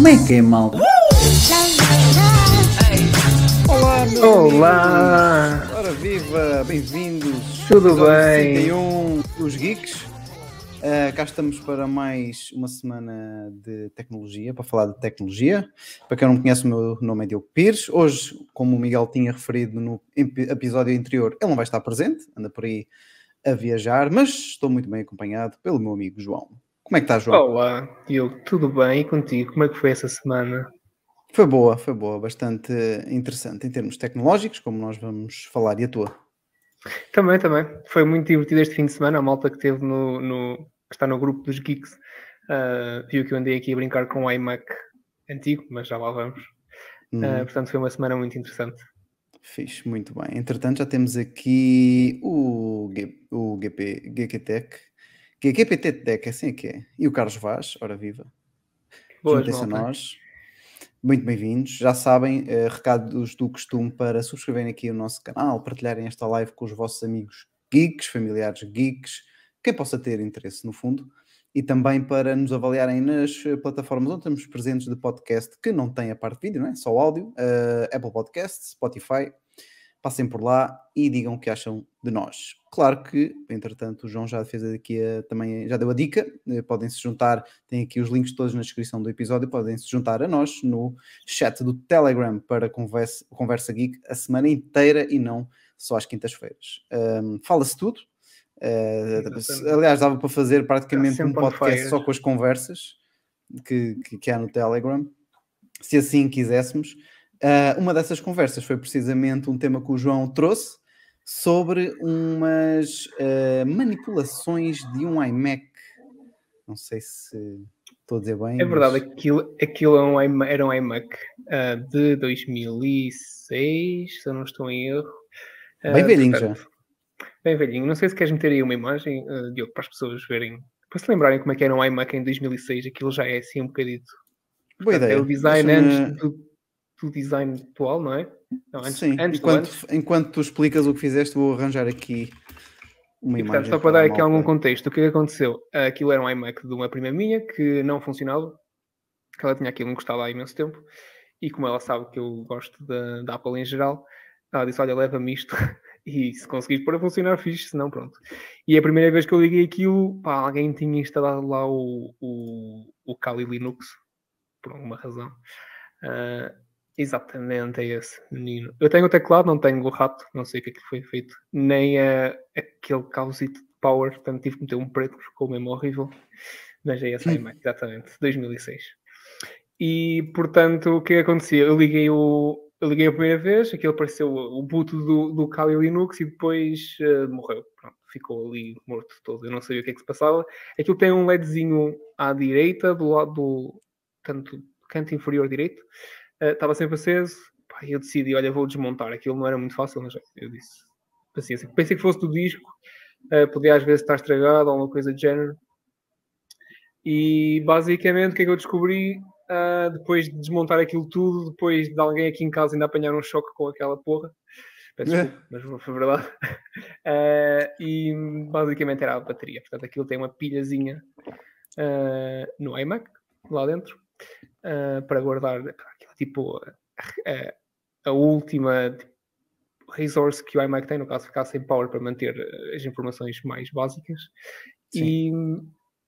Como é que é, malta? Olá, meus Olá! amigos. Ora viva, bem-vindos. Tudo bem? 61 dos Geeks. Ah, cá estamos para mais uma semana de tecnologia, para falar de tecnologia. Para quem não me conhece, o meu nome é Diogo Pires. Hoje, como o Miguel tinha referido no epi- episódio anterior, ele não vai estar presente, anda por aí a viajar, mas estou muito bem acompanhado pelo meu amigo João. Como é que está, João? Olá, Diogo, tudo bem? E contigo? Como é que foi essa semana? Foi boa, foi boa, bastante interessante em termos tecnológicos, como nós vamos falar, e a tua? Também, também. Foi muito divertido este fim de semana. A malta que teve no, no- que está no grupo dos Geeks ah, viu que eu andei aqui a brincar com o iMac antigo, mas já lá vamos. Hum. Ah, portanto, foi uma semana muito interessante. Fixe, muito bem. Entretanto, já temos aqui o, G, o GP, GQTech, G- GPT Tech, assim é que é, e o Carlos Vaz, ora viva. Boas, Juntem-se a nós. Muito bem-vindos. Já sabem, eh, recados do costume para subscreverem aqui o nosso canal, partilharem esta live com os vossos amigos geeks, familiares geeks, quem possa ter interesse no fundo, e também para nos avaliarem nas eh, plataformas onde estamos presentes de podcast que não tem a parte de vídeo, não é? Só áudio, eh, Apple Podcasts, Spotify. Passem por lá e digam o que acham de nós. Claro que, entretanto, o João já fez aqui a- também já deu a dica. eh, Podem se juntar, tem aqui os links todos na descrição do episódio. Podem se juntar a nós no chat do Telegram para conversa, conversa geek a semana inteira e não só às quintas-feiras. Ahm, Fala-se tudo. Exatamente. aliás, dava para fazer praticamente um podcast só com as conversas que, que, que há no Telegram, se assim quiséssemos. Ah, uma dessas conversas foi precisamente um tema que o João trouxe sobre umas ah, manipulações de um iMac. Não sei se estou a dizer bem. É verdade, mas- aquilo, aquilo é um iMac- era um iMac ah, de 2006, se eu não estou em erro. Bem velhinho portanto, Bem velhinho. Não sei se queres meter aí uma imagem, Diogo, para as pessoas verem, para se lembrarem como é que era um iMac em 2006, aquilo já é assim um bocadito. Boa Portanto, ideia. É o design antes do, do design atual, não é? Não, antes, Sim, antes enquanto, antes. enquanto tu explicas o que fizeste, vou arranjar aqui uma E, imagem. portanto, só para dar aqui algum contexto, o que é que aconteceu? Aquilo era um iMac de uma prima minha que não funcionava, que ela tinha aquilo encostado há imenso tempo, e como ela sabe que eu gosto da, da Apple em geral, ela disse: Olha, leva-me isto, e se conseguires pôr a funcionar, fixe, se não, pronto. E a primeira vez que eu liguei aquilo, pá, alguém tinha instalado lá o, o, o Kali Linux, por alguma razão. Ah, exatamente, é esse menino. Eu tenho o teclado, não tenho o rato, não sei o que é que foi feito, nem ah, aquele causito de power, portanto tive que meter um preto, ficou mesmo horrível. Mas é esse Hum. iMac, exatamente, 2006. E portanto, o que é que acontecia? Eu liguei o. Eu liguei a primeira vez, aquilo apareceu o boot do, do Kali Linux e depois ah, morreu. Pronto, ficou ali morto todo. Eu não sabia o que é que se passava. Aquilo tem um LEDzinho à direita, do lado do tanto do canto inferior direito. Estava sempre aceso. Pá, eu decidi, olha, vou desmontar. Aquilo não era muito fácil, mas eu disse, paciência. Pensei que fosse do disco, ah, podia às vezes estar estragado ou alguma coisa do género. E basicamente o que é que eu descobri ah, depois de desmontar aquilo tudo, depois de alguém aqui em casa ainda apanhar um choque com aquela porra. Peço desculpa, mas foi verdade. Ah, e basicamente era a bateria. Portanto, aquilo tem uma pilhazinha ah, no iMac, lá dentro, ah, para guardar tipo a, a última tipo, resource que o iMac tem, no caso ficar sem power para manter eh, as informações mais básicas. E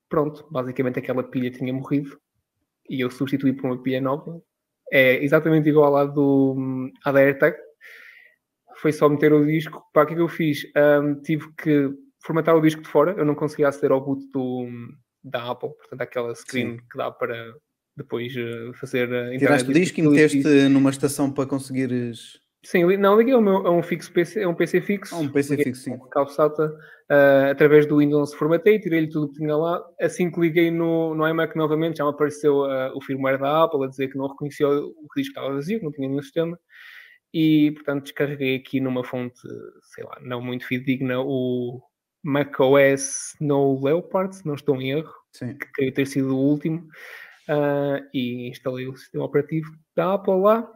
pronto, basicamente aquela pilha tinha morrido e eu substituí por uma pilha nova. É exatamente igual à do à da AirTag. Foi só meter o disco. Para o que é que eu fiz? Ahm, tive que formatar o disco de fora. Eu não conseguia aceder ao boot do, da Apple, portanto, aquela screen que dá para depois eh, fazer a Tiraste o disco e meteste numa estação para conseguires. Sim, não, liguei ao meu, a um fixo PC, a um PC fixo. Um PC fixo, sim. cabo SATA, ah, através do Windows formatei, tirei-lhe tudo o que tinha lá. Assim que liguei no, no iMac novamente, já me apareceu ah, o firmware da Apple a dizer que não reconhecia o o que disco estava vazio, que não tinha nenhum sistema. E, portanto, descarreguei aqui numa fonte, sei lá, não muito fidedigna, o macOS No Leopard, se não estou em erro, Sim. que creio ter sido o último. Ah, e instalei o sistema operativo da Apple lá.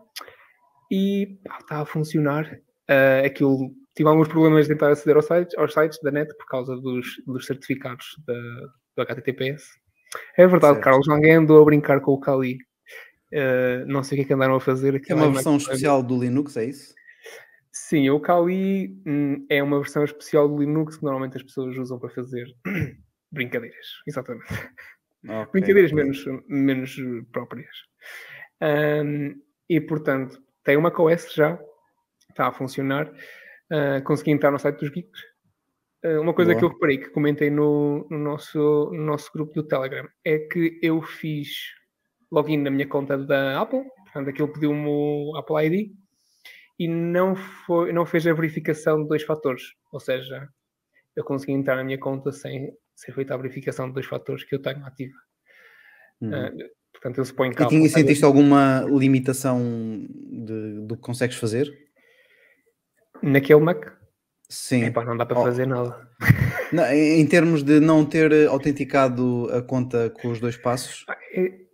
e pá, está a funcionar. Ah, aquilo tive alguns problemas de tentar aceder aos sites, aos sites da net por causa dos, dos certificados da, do HTTPS. É verdade, Certo. Carlos, alguém andou a brincar com o Kali. Ah, não sei o que é que andaram a fazer. É uma é versão especial do Linux, é isso? Sim, o Kali hum, é uma versão especial do Linux que normalmente as pessoas usam para fazer brincadeiras. Exatamente. Ok. Brincadeiras menos, menos eh, próprias. Ahm, e portanto, tem uma OS já, está a funcionar. Ah, consegui entrar no site dos Geeks. Ah, uma coisa Boa. que eu reparei, que comentei no, no nosso, no nosso grupo do Telegram, é que eu fiz login na minha conta da Apple, portanto, aquilo pediu-me o Apple ID e não, foi, não fez a verificação de dois fatores. Ou seja, eu consegui entrar na minha conta sem ser feita a verificação de dois fatores que eu tenho ativa. Uhum. Ah, portanto, eu suponho que E a tinha, sentiste alguma limitação de- do que consegues fazer? naquele Mac, Sim. epá, não dá para Oh. fazer nada. Não, em termos de não ter autenticado a conta com os dois passos, Ah, é-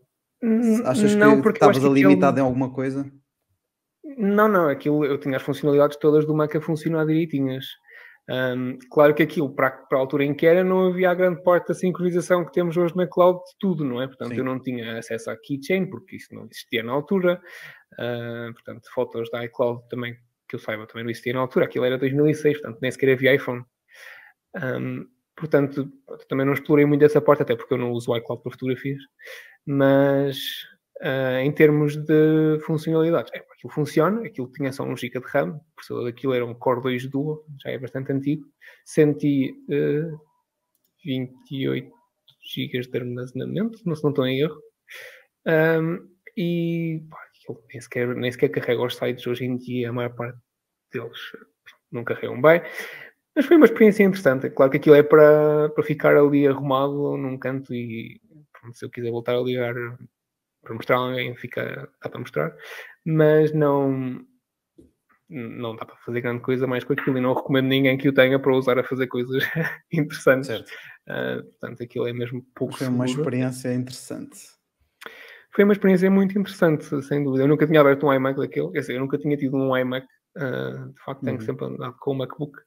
achas não, que eu estavas que limitado aquele- em alguma coisa? Não, não, aquilo eu tinha as funcionalidades todas do Mac a funcionar direitinhas. Ahm, claro que aquilo, para, para a altura em que era, não havia a grande parte da sincronização que temos hoje na cloud de tudo, não é? Portanto, Sim. eu não tinha acesso à keychain, porque isso não existia na altura. Ah, portanto, fotos da iCloud também, que eu saiba, também não existia na altura. Aquilo era 2006, portanto, nem sequer havia iPhone. Ahm, portanto, também não explorei muito essa parte, até porque eu não uso o iCloud para fotografias. Mas ah, em termos de funcionalidades, é, aquilo funciona, aquilo tinha só 1 GB de RAM, o processador daquilo era um Core 2 Duo, já é bastante antigo, 128 GB de armazenamento, não se não estou em erro. Ahm, e pá, aquilo nem sequer, nem sequer carrega os sites hoje em dia, a maior parte deles não carregam bem. Mas foi uma experiência interessante. É claro que aquilo é para, para ficar ali arrumado num canto e pronto, se eu quiser voltar a ligar para mostrar a alguém, fica, dá para mostrar. Mas não, não dá para fazer grande coisa mais com aquilo e não recomendo ninguém que o tenha para usar a fazer coisas interessantes. Certo. Ah, portanto, aquilo é mesmo pouco Foi uma seguro. experiência interessante. Foi uma experiência muito interessante, sem dúvida. Eu nunca tinha aberto um iMac daquele, quer dizer, eu nunca tinha tido um iMac, ah, de facto tenho Uhum. sempre andado com o MacBook.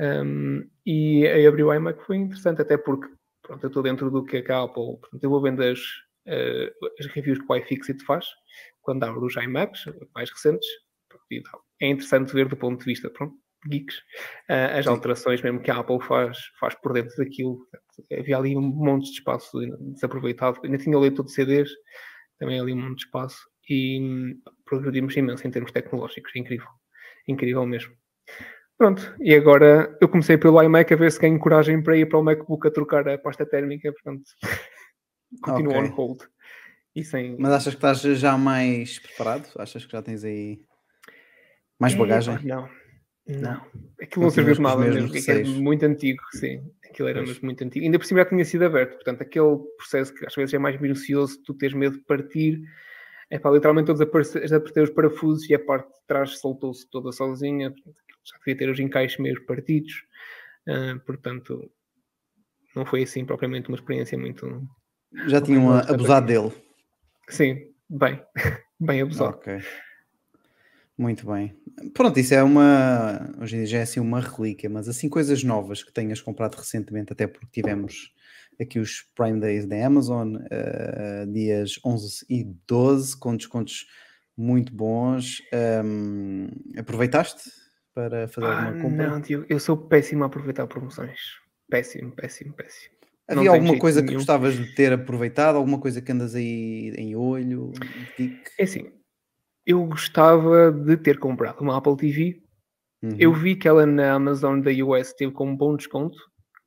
Um, e aí abrir o iMac foi interessante, até porque pronto, eu estou dentro do que é que a Apple, portanto, eu vou vendo as, as reviews que o iFixit faz quando abro os iMacs mais recentes. É interessante ver do ponto de vista pronto, geeks ah, as alterações mesmo que a Apple faz, faz por dentro daquilo. Havia ali um monte de espaço desaproveitado. Ainda tinha o leitor de CDs, também ali um monte de espaço. E progredimos imenso em termos tecnológicos. É incrível. Incrível mesmo. Pronto, e agora eu comecei pelo iMac a ver se ganho coragem para ir para o MacBook a trocar a pasta térmica, portanto, continuo Ok. on hold. E sem. Mas achas que estás já mais preparado? Achas que já tens aí mais É, bagagem? pá, não, não. Aquilo não serviu de nada mesmo. Aquilo é muito antigo, sim. Aquilo era Pois. muito antigo. Ainda por cima já tinha sido aberto. Portanto, aquele processo que às vezes é mais minucioso, tu tens medo de partir. É pá, literalmente desapareci- desapertei os parafusos e a parte de trás soltou-se toda sozinha. Portanto, já devia ter os encaixes meio partidos. Ah, portanto, não foi assim propriamente uma experiência muito. Já tinham está abusado dele. Sim, bem, bem abusado. Ok. Muito bem. Pronto, isso é uma. Hoje em dia já é assim uma relíquia, mas assim coisas novas que tenhas comprado recentemente, até porque tivemos aqui os Prime Days da Amazon, eh, dias 11 e 12, com descontos muito bons. Ahm, aproveitaste para fazer Ah, alguma compra? não, tio, eu sou péssimo a aproveitar promoções. Péssimo, péssimo, péssimo. Havia alguma coisa que nenhum. gostavas de ter aproveitado? Alguma coisa que andas aí em olho? É assim, eu gostava de ter comprado uma Apple TV. Eu Uhum. vi que ela na Amazon da US teve com um bom desconto.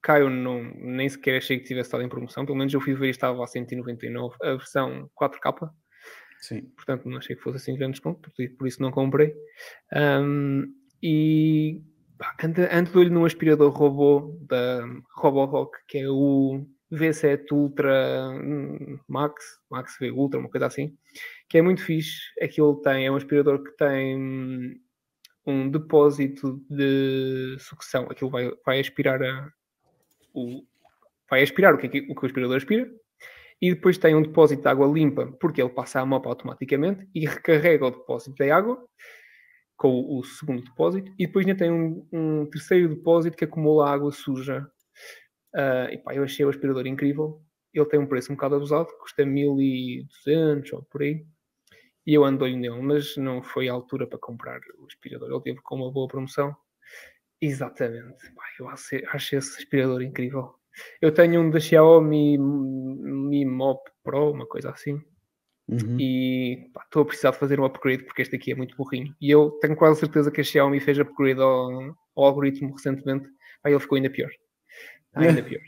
Eu não, nem sequer achei que tivesse estado em promoção. Pelo menos eu fui ver e estava a 199, a versão 4K. Sim. Portanto, não achei que fosse assim grande desconto, por, isso não comprei. Ahm, e pá, ando, ando de olho num aspirador robô da Roborock, que é o V7 Ultra hum, Max, Max V Ultra, uma coisa assim, que é muito fixe. Aquilo tem, é um aspirador que tem hum, um depósito de sucção. Aquilo vai, vai aspirar a, o, vai aspirar o que, é que- o que o aspirador aspira E depois tem um depósito de água limpa, porque ele passa a mopa automaticamente e recarrega o depósito de água com o, segundo depósito. E depois ainda tem um, um terceiro depósito que acumula água suja. Ah, e pá, eu achei o aspirador incrível. Ele tem um preço um bocado abusado, custa 1200 ou por aí. E eu ando-lhe nele, mas não foi a altura para comprar o aspirador. Ele teve com uma boa promoção. Exatamente. Pá, eu achei, achei esse aspirador incrível. Eu tenho um da Xiaomi Mi Mop Pro, uma coisa assim. Uhum. E estou a precisar de fazer um upgrade porque este aqui é muito burrinho. E eu tenho quase certeza que a Xiaomi fez upgrade ao, ao algoritmo recentemente. Aí ele ficou ainda pior. Ainda pior.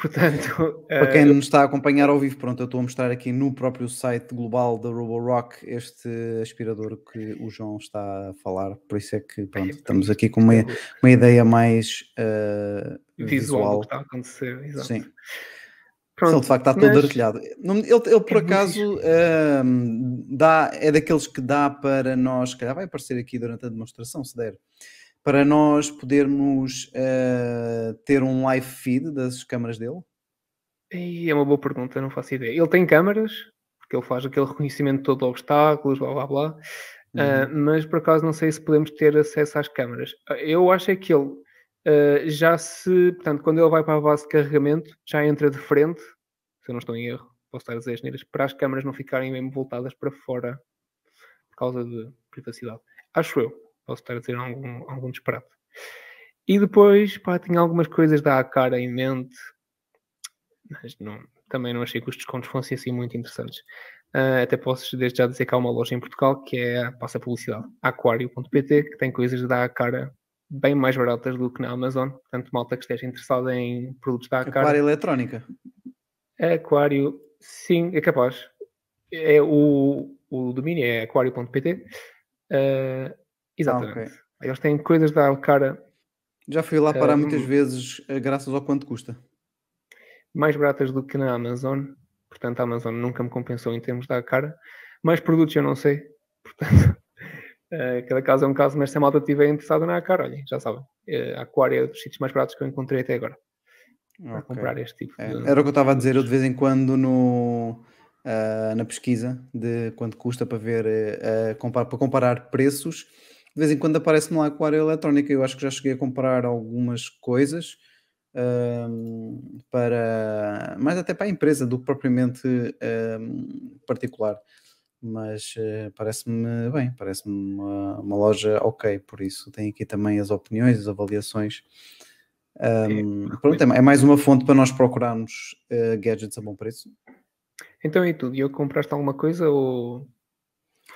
Portanto, Para eh, quem nos está a acompanhar ao vivo, pronto, eu estou a mostrar aqui no próprio site global da Roborock este aspirador que o João está a falar, por isso é que pronto, estamos aqui com uma, uma ideia mais uh, visual, visual. do que está a acontecer. Exato. Sim. Pronto, ele de facto está todo mas- artilhado. Não- Ele, ele, por É acaso ahm, dá, é daqueles que dá para nós, se calhar vai aparecer aqui durante a demonstração, se der, para nós podermos ah, ter um live feed das câmaras dele. É uma boa pergunta, não faço ideia. Ele tem câmaras, porque ele faz aquele reconhecimento todo de obstáculos, blá blá blá. Ah, Uhum. mas por acaso não sei se podemos ter acesso às câmaras. Eu acho é que ele ah, já se, portanto, quando ele vai para a base de carregamento, já entra de frente, se eu não estou em erro, posso estar a dizer asneiras, para as câmaras não ficarem mesmo voltadas para fora por causa de privacidade. Acho eu, posso estar a dizer algum, algum disparate. E depois, pá, tinha algumas coisas da cara em mente, mas não, também não achei que os descontos fossem assim muito interessantes. Ah, até posso desde já dizer que há uma loja em Portugal que é passa publicidade, aquario.pt, que tem coisas da cara bem mais baratas do que na Amazon. Portanto, malta que esteja interessada em produtos da Aquário Acara. eletrónica. Aquário, sim, é capaz. É o, o domínio é aquario.pt. Ah, exatamente. ok. Eles têm coisas da cara Já fui lá parar Ah, muitas vezes ah, graças ao quanto custa. mais baratas do que na Amazon. Portanto, a Amazon nunca me compensou em termos da cara. Mais produtos eu não sei. Portanto, eh, cada caso é um caso, mas se a malta estiver interessada na cara, olhem, já sabem. Eh, A Aquária é dos sítios mais baratos que eu encontrei até agora para Ok. comprar este tipo É, de. Era o que eu estava a dizer, eu de vez em quando no, ah, na pesquisa de quanto custa para ver, ah, compar- para comparar preços, de vez em quando aparece-me lá aquário eletrónica. Eu acho que já cheguei a comprar algumas coisas ahm, para mais até para a empresa do que propriamente ahm, particular. Mas eh, parece-me bem, parece-me uma, uma loja ok, por isso tem aqui também as opiniões, as avaliações. Ahm, pronto, é, é mais uma fonte para nós procurarmos eh, gadgets a bom preço. Então e tudo? E eu compraste alguma coisa ou.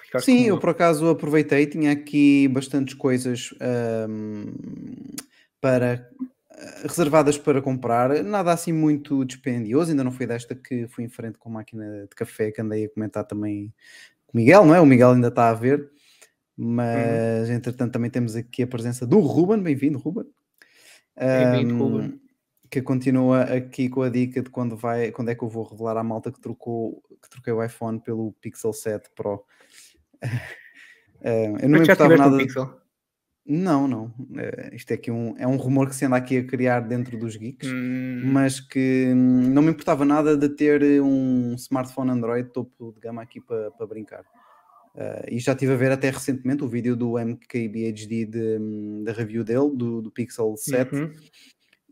ficaste Sim, eu por acaso aproveitei, tinha aqui bastantes coisas ahm, para reservadas para comprar, nada assim muito dispendioso, ainda não foi desta que fui em frente com a máquina de café que andei a comentar também com o Miguel, não é? O Miguel ainda está a ver, mas entretanto também temos aqui a presença do Ruben, bem-vindo Ruben. Bem-vindo, Ahm, Ruben. que continua aqui com a dica de quando vai, quando é que eu vou revelar à malta que trocou, que troquei o iPhone pelo Pixel 7 Pro. Eu não me Mas já importava tiveste um nada. pixel? Não, não. Eh, isto é aqui um, é um rumor que se anda aqui a criar dentro dos geeks, Hum, mas que hum, não me importava nada de ter eh, um smartphone Android topo de gama aqui para para brincar. Eh, e já estive a ver até recentemente o vídeo do MKBHD de, hum, da review dele, do, do Pixel 7. uhum.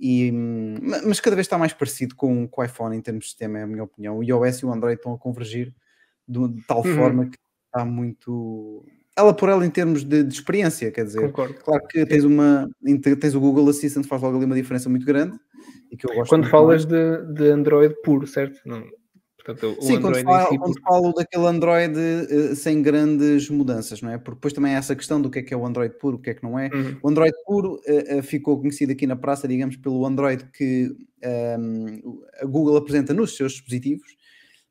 E, hum, ma- mas cada vez está mais parecido com, com o iPhone em termos de sistema, é a minha opinião. O iOS e o Android estão a convergir de, de tal Uhum. forma que está muito. Ela por ela em termos de, de experiência, quer dizer. Concordo. Claro que tens, uma, tens o Google Assistant, faz logo ali uma diferença muito grande. E que eu gosto Quando falas de, de Android puro, certo? Não. Portanto, Sim, quando Android falo, si quando falo daquele Android eh, sem grandes mudanças, não é? Porque depois também há essa questão do que é que é o Android puro, o que é que não é. Uhum. O Android puro eh, eh, ficou conhecido aqui na praça, digamos, pelo Android que ehm, a Google apresenta nos seus dispositivos,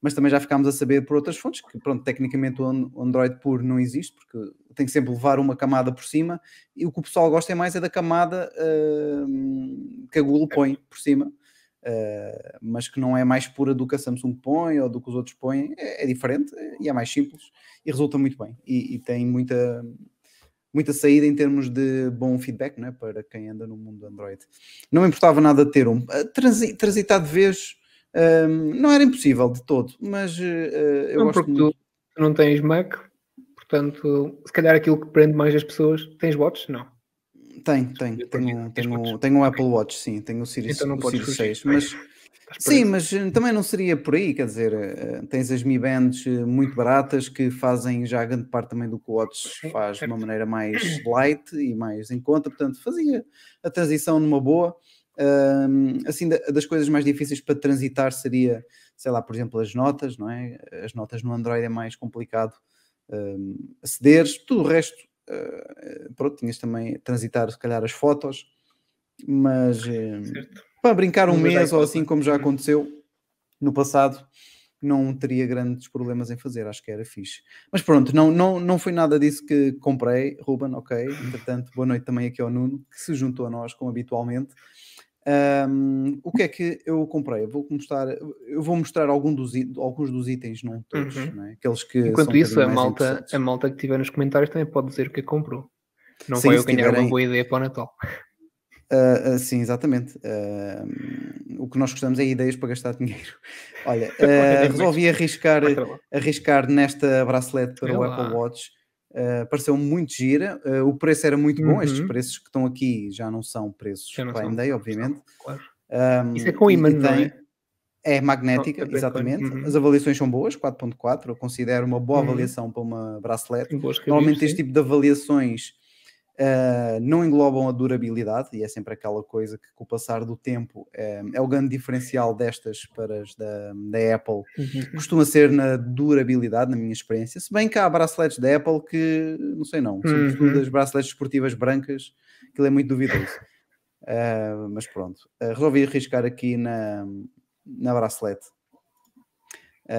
mas também já ficámos a saber por outras fontes que, pronto, tecnicamente o An- o Android puro não existe, porque tem que sempre levar uma camada por cima, e o que o pessoal gosta é mais é da camada ehm, que a Google põe por cima, eh, mas que não é mais pura do que a Samsung põe ou do que os outros põem, é, é diferente e é mais simples e resulta muito bem e, e tem muita muita saída em termos de bom feedback né, para quem anda no mundo Android. Não me importava nada ter um. A transi- Transitar de vez Ahm, não era impossível de todo, mas eh, eu Não, gosto muito. tu não tens Mac, portanto, se calhar aquilo que prende mais as pessoas. Tens watch? Não. Tem, tem. Tenho, tenho, tenho um Apple Watch, sim. Tenho o Series, Então não o Series fugir. 6. Mas, sim, mas eh, também não seria por aí. Quer dizer, tens as Mi Bands muito baratas que fazem já grande parte também do que o Watch faz de uma maneira mais light e mais em conta. Portanto, fazia a transição numa boa. Ahm, assim, da- das coisas mais difíceis para transitar seria, sei lá, por exemplo, as notas, não é? As notas no Android é mais complicado ahm, acederes. Tudo o resto, eh, pronto, tinhas também transitar, se calhar, as fotos, mas Certo. para brincar um Mas mês ou assim como já Uhum. aconteceu no passado, não teria grandes problemas em fazer, acho que era fixe. Mas pronto, não, não, não foi nada disso que comprei, Ruben, ok. Entretanto, boa noite também aqui ao Nuno, que se juntou a nós, como habitualmente. Ahm, o que é que eu comprei? Eu vou mostrar, eu vou mostrar algum dos, alguns dos itens, não todos, Uhum. não é? aqueles que Enquanto um isso, a malta, a malta que tiver nos comentários também pode dizer o que é comprou. Não Sim, vai eu ganhar tiverem- uma boa ideia para o Natal. Ah, ah, sim, exatamente. Ah, o que nós gostamos é ideias para gastar dinheiro. Olha, ah, resolvi arriscar, arriscar nesta bracelete para o Apple. Watch. Ah, pareceu muito gira. Ah, o preço era muito bom. Estes Uhum. preços que estão aqui já não são preços não Prime são. Day, obviamente. Claro. Ah, Isso é com imã, e não tem- é? É magnética, é exatamente. Uhum. As avaliações são boas, 4.4. Eu considero uma boa Uhum. avaliação para uma bracelete. Tem Normalmente este tipo de avaliações ah, não englobam a durabilidade e é sempre aquela coisa que com o passar do tempo eh, é o grande diferencial destas para as da, da Apple. Uhum. Costuma ser na durabilidade, na minha experiência. Se bem que há braceletes da Apple que, não sei não, sobretudo Uhum. as braceletes esportivas brancas, aquilo é muito duvidoso. Ah, mas pronto, Ah, resolvi arriscar aqui na, na bracelete.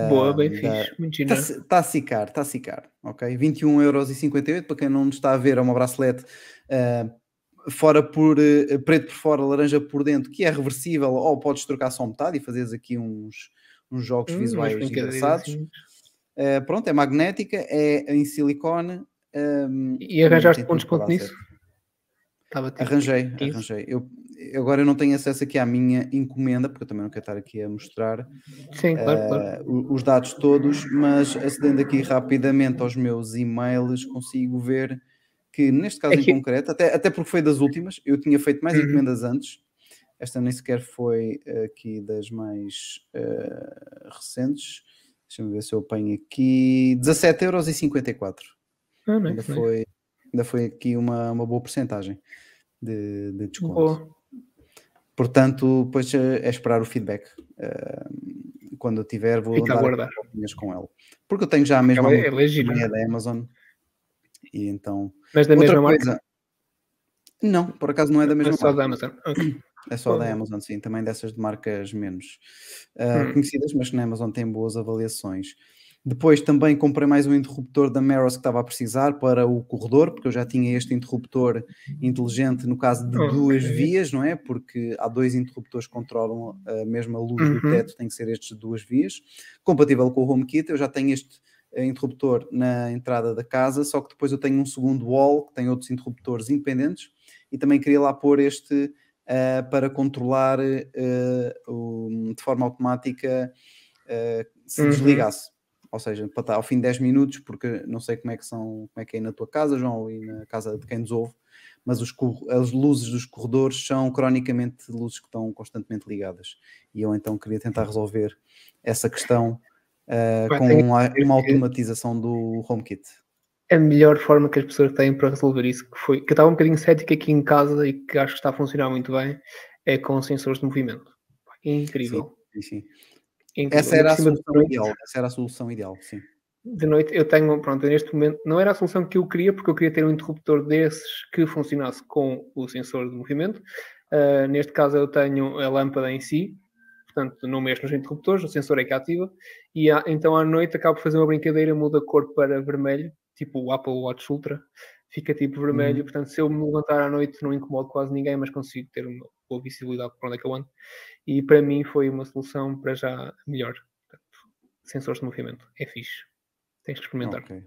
Boa, Ah, bem da- fixe. Muito Está giro. a sicar, está a sicar, ok? 21,58€ para quem não está a ver, é uma bracelete ah, fora por eh, preto por fora, laranja por dentro, que é reversível, ou podes trocar só metade e fazeres aqui uns, uns jogos Hum, visuais engraçados. Ah, pronto, é magnética, é em silicone. ah, E arranjaste desconto dar nisso? Estava tipo Arranjei, 15? arranjei. Eu, agora eu não tenho acesso aqui à minha encomenda, porque eu também não quero estar aqui a mostrar Sim, claro, claro. eh, o- os dados todos, mas acedendo aqui rapidamente aos meus e-mails, consigo ver que neste caso É que- em concreto, até, até porque foi das últimas, eu tinha feito mais Uhum. encomendas antes, esta nem sequer foi aqui das mais eh, recentes. Deixa-me ver se eu apanho aqui 17,54€. Ah, Ainda nice, nice. foi, ainda foi aqui uma, uma boa porcentagem de, de desconto. Boa. Portanto, depois eh, é esperar o feedback. Eh, quando eu tiver, vou Fica dar opiniões com ela. Porque eu tenho já a mesma é- marca, é da Amazon. E então. Mas da Outra mesma marca? coisa. Não, por acaso não é da mesma É só marca. da Amazon. Ok. É só da. Amazon, sim, também dessas de marcas menos ah, Hum. conhecidas, mas que na Amazon tem boas avaliações. Depois também comprei mais um interruptor da Meros que estava a precisar para o corredor, porque eu já tinha este interruptor inteligente no caso de Ok. duas vias, não é? Porque há dois interruptores que controlam a mesma luz do Uhum. teto, tem que ser estes de duas vias. Compatível com o HomeKit, eu já tenho este eh, interruptor na entrada da casa, só que depois eu tenho um segundo wall que tem outros interruptores independentes e também queria lá pôr este eh, para controlar o- de forma automática eh, se Uhum. desligasse. Ou seja, para estar ao fim de 10 minutos, porque não sei como é que são, como é que é na tua casa, João, e na casa de quem nos ouve, mas os as luzes dos corredores são cronicamente luzes que estão constantemente ligadas. E eu então queria tentar resolver essa questão Pá, com uma, uma automatização do HomeKit. a melhor forma que as pessoas têm para resolver isso, que foi que eu estava um bocadinho cético aqui em casa e que acho que está a funcionar muito bem, é com sensores de movimento. Incrível. Sim, sim. Essa era a solução ideal. Essa era a solução ideal, sim. De noite eu tenho, pronto, neste momento não era a solução que eu queria, porque eu queria ter um interruptor desses que funcionasse com o sensor de movimento. Ah, neste caso eu tenho a lâmpada em si, portanto não mexo nos interruptores, o sensor é que ativa, e à- então à noite acabo de fazer uma brincadeira, muda a cor para vermelho, tipo o Apple Watch Ultra, fica tipo vermelho, Uhum. portanto se eu me levantar à noite não incomodo quase ninguém, mas consigo ter uma boa visibilidade para onde é que eu ando. E para mim foi uma solução para já melhor. Portanto, sensores de movimento, é fixe. Tens que experimentar. Ok.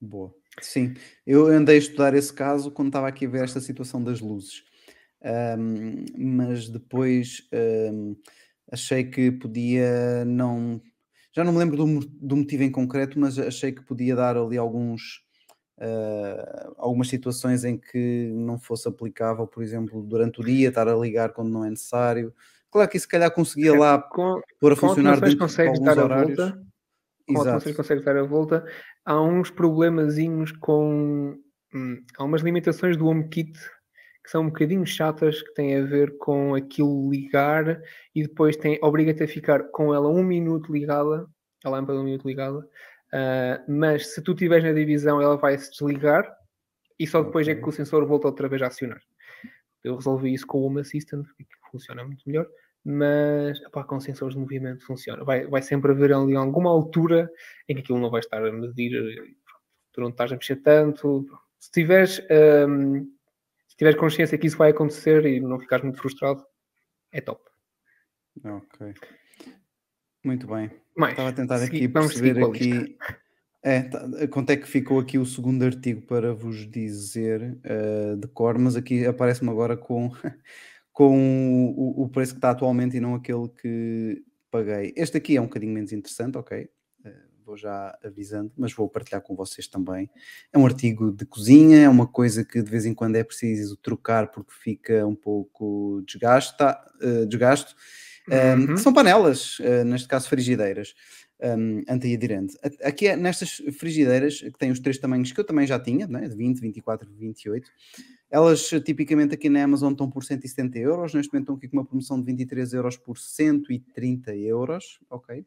Boa. Sim, eu andei a estudar esse caso quando estava aqui a ver esta situação das luzes. Ahm, mas depois ahm, achei que podia não. Já não me lembro do, do motivo em concreto, mas achei que podia dar ali alguns. Ah, algumas situações em que não fosse aplicável, por exemplo, durante o dia, estar a ligar quando não é necessário. Claro que isso se calhar conseguia É, lá com, pôr a funcionar dentro de alguns a horários. volta. Com automações Exato. consegues dar a volta. Há uns problemazinhos com. hum, há umas limitações do HomeKit que são um bocadinho chatas, que têm a ver com aquilo ligar e depois tem, obriga-te a ficar com ela um minuto ligada, a lâmpada um minuto ligada, ah, mas se tu estiveres na divisão ela vai se desligar e só depois é que o sensor volta outra vez a acionar. Eu resolvi isso com o Home Assistant, que funciona muito melhor, mas epá, com sensores de movimento funciona. Vai, vai sempre haver ali alguma altura em que aquilo não vai estar a medir, tu não estás a mexer tanto. Se tiveres, hum, se tiveres consciência que isso vai acontecer e não ficares muito frustrado, é top. Ok. Muito bem. Mais, Estava a tentar segui- aqui perceber aqui. É, tá- quanto é que ficou aqui o segundo artigo para vos dizer eh, de cor, mas aqui aparece-me agora com, com o, o preço que está atualmente e não aquele que paguei. Este aqui é um bocadinho menos interessante, ok? Eh, vou já avisando, mas vou partilhar com vocês também. É um artigo de cozinha, é uma coisa que de vez em quando é preciso trocar porque fica um pouco desgasta, eh, desgasto. Um, Uhum. que são panelas, uh, neste caso frigideiras, um, antiaderente. Aqui é nestas frigideiras, que têm os três tamanhos que eu também já tinha, né, de 20, 24 e 28, elas uh, tipicamente aqui na Amazon estão por 170 euros, neste momento estão aqui com uma promoção de 23 euros por 130 euros, ok?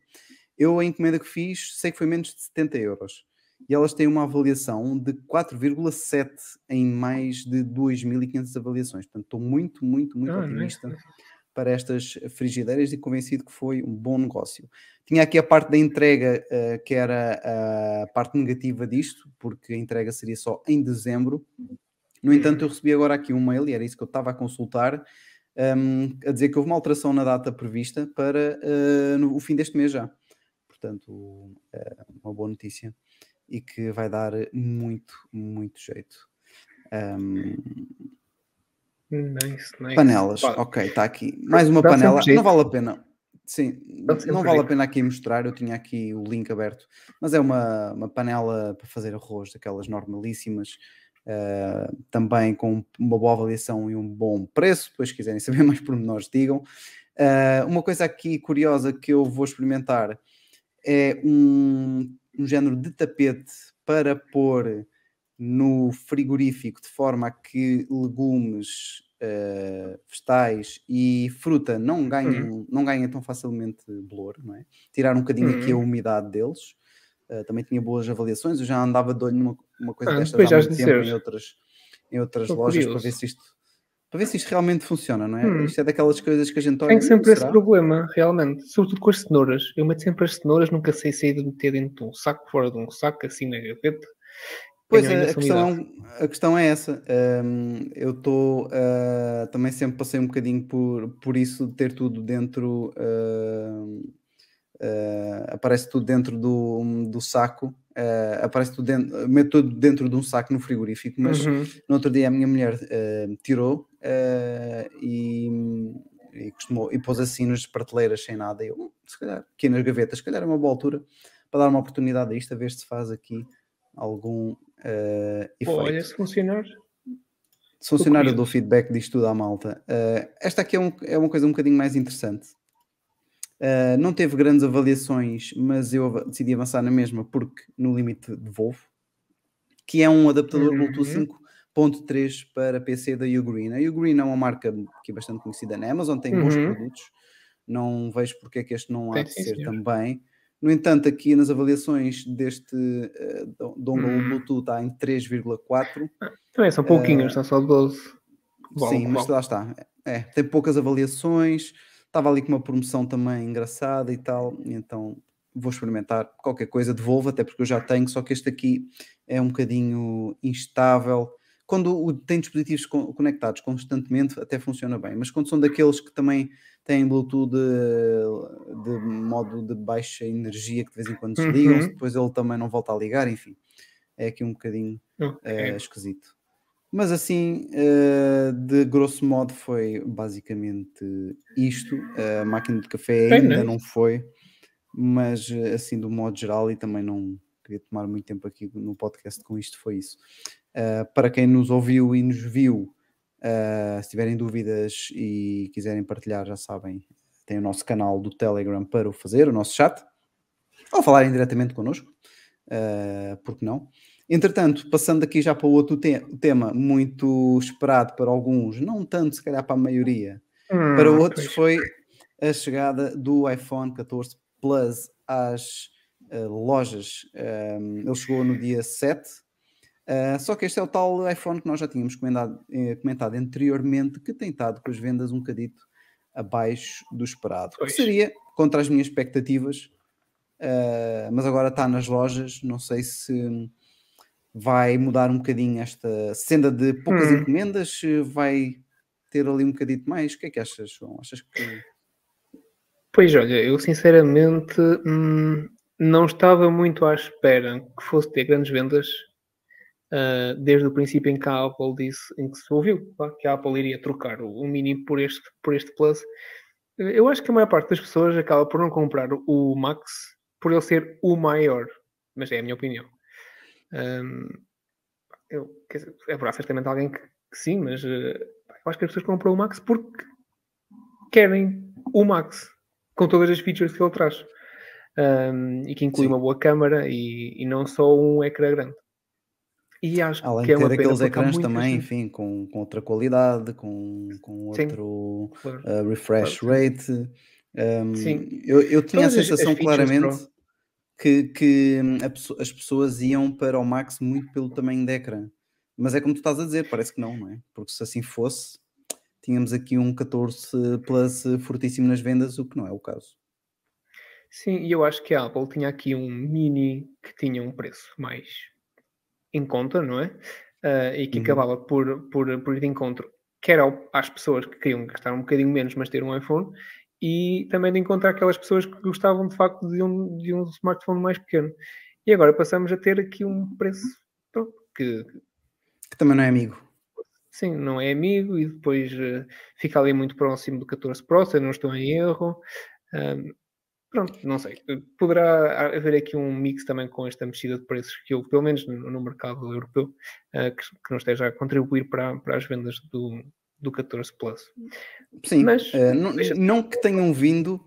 Eu a encomenda que fiz, sei que foi menos de 70 euros. E elas têm uma avaliação de 4,7 em mais de 2.500 avaliações. Portanto, estou muito, muito, muito Ah, otimista nice. Para estas frigideiras e convencido que foi um bom negócio. Tinha aqui a parte da entrega, eh, que era a parte negativa disto, porque a entrega seria só em dezembro. No entanto, eu recebi agora aqui um mail, e era isso que eu estava a consultar, ehm, a dizer que houve uma alteração na data prevista para eh, no- o fim deste mês já. Portanto, é uma boa notícia e que vai dar muito, muito jeito. Ehm, Nice, nice. Panelas, Pá, ok, está aqui. Mais uma Dá panela. Não vale a pena. Sim, Dá não vale a pena aqui mostrar. Eu tinha aqui o link aberto, mas é uma, uma panela para fazer arroz, daquelas normalíssimas, eh, também com uma boa avaliação e um bom preço. Depois, se quiserem saber mais pormenores, digam. Eh, uma coisa aqui curiosa que eu vou experimentar é um, um género de tapete para pôr no frigorífico de forma a que legumes, eh, vegetais e fruta não ganhem, não ganhem tão facilmente bolor, não é? Tirar um bocadinho aqui a Uhum. umidade deles. Eh, também tinha boas avaliações. Eu já andava de olho numa uma coisa Ah, destas há muito tempo em outras, em outras Estou lojas para ver se isto para ver se isto realmente funciona, não é? Hum. Isto é daquelas coisas que a gente olha. Tenho "Hum, sempre esse será?" problema, realmente. Sobretudo com as cenouras. Eu meto sempre as cenouras, nunca sei sair de meter dentro de um saco, fora de um saco, assim na gaveta. Pois Tenho a, a questão, umidade. a questão é essa. Hum, eu estou também sempre passei um bocadinho por, por isso de ter tudo dentro. hum, ah, aparece tudo dentro do, do saco. ah, aparece tudo dentro, meto tudo dentro de um saco no frigorífico, mas Uhum. no outro dia a minha mulher tirou e, e, costumou, e pôs assim nas prateleiras sem nada. E eu, "Hum, se calhar, aqui nas gavetas, se calhar é uma boa altura para dar uma oportunidade a isto, a ver se faz aqui algum ah, Pô, olha, efeito. se funcionar. Se funcionar, eu dou feedback disto tudo à malta. Ah, esta aqui é, um- é uma coisa um bocadinho mais interessante. Ah, não teve grandes avaliações, mas eu decidi avançar na mesma porque no limite de Volvo, que é um adaptador Bluetooth Uhum. 5.3 para PC da Ugreen. A Ugreen é uma marca que é bastante conhecida na Amazon, tem bons Uhum. produtos. Não vejo porque é que este não há Tem, de ser senhor. também. No entanto, aqui nas avaliações deste uh, do- dongle Hum. Bluetooth está em 3,4 Também são pouquinhos, são só 12. Vale, Sim, mas vale. lá está. É, tem poucas avaliações, estava ali com uma promoção também engraçada e tal, então vou experimentar qualquer coisa, devolvo, até porque eu já tenho, só que este aqui é um bocadinho instável. Quando tem dispositivos co- conectados constantemente, até funciona bem, mas quando são daqueles que também têm Bluetooth de, de modo de baixa energia, que de vez em quando desligam-se, Uhum. depois ele também não volta a ligar, enfim, é aqui um bocadinho Ok. eh, esquisito. Mas assim, eh, de grosso modo, foi basicamente isto. A máquina de café ainda né? não foi, mas eh, assim, do modo geral, e também não queria tomar muito tempo aqui no podcast com isto, foi isso. Eh, para quem nos ouviu e nos viu, eh, se tiverem dúvidas e quiserem partilhar, já sabem, tem o nosso canal do Telegram para o fazer, o nosso chat, ou falarem diretamente connosco, uh, porque não? Entretanto, passando aqui já para o outro te tema, muito esperado para alguns, não tanto se calhar para a maioria, Hum, para outros foi a chegada do iPhone 14 Plus às uh, lojas. Um, ele chegou no dia 7, uh, só que este é o tal iPhone que nós já tínhamos comentado, eh, comentado anteriormente, que tem estado com as vendas um bocadito abaixo do esperado. Que seria contra as minhas expectativas, uh, mas agora está nas lojas. Não sei se vai mudar um bocadinho esta senda de poucas Hum. encomendas, se vai ter ali um bocadito mais. O que é que achas, João? Achas que. Pois olha, eu sinceramente hum, não estava muito à espera que fosse ter grandes vendas ah, desde o princípio em que a Apple disse, em que se ouviu que a Apple iria trocar o, o Mini por este, por este Plus. Eu acho que a maior parte das pessoas acaba por não comprar o Max por ele ser o maior, mas é a minha opinião. Hum, eu, dizer, haverá certamente alguém que, que sim, mas eh, eu acho que as pessoas compram o Max porque querem o Max com todas as features que ele traz Um, e que inclui Sim. uma boa câmara e, e não só um ecrã grande. E acho Além que de é ter uma pena aqueles ecrãs também, gente- enfim, com, com outra qualidade, com, com Sim. outro Claro. uh, refresh Claro. rate. Um, Sim. Eu, eu tinha Todas a as- as sensação features claramente que, que hum, a as pessoas iam para o Max muito pelo tamanho de ecrã. Mas é como tu estás a dizer, parece que não, não é? Porque se assim fosse, tínhamos aqui um 14 Plus fortíssimo nas vendas, o que não é o caso. Sim, e eu acho que a Apple tinha aqui um mini que tinha um preço mais em conta, não é? Ah, e que Uhum. acabava por, por, por ir de encontro, quer ao- às pessoas que queriam gastar um bocadinho menos, mas ter um iPhone, e também de encontrar aquelas pessoas que gostavam de facto de um, de um smartphone mais pequeno. E agora passamos a ter aqui um preço pronto, que Que também não é amigo. sim, não é amigo, e depois eh, fica ali muito próximo do 14 Pro, se eu não estou em erro. Ahm, pronto, não sei. Poderá haver aqui um mix também com esta mexida de preços que eu, pelo menos no, no mercado europeu, ah, que, que não esteja a contribuir para, para as vendas do, do 14 Plus. Sim, Mas, eh, não, não que tenham vindo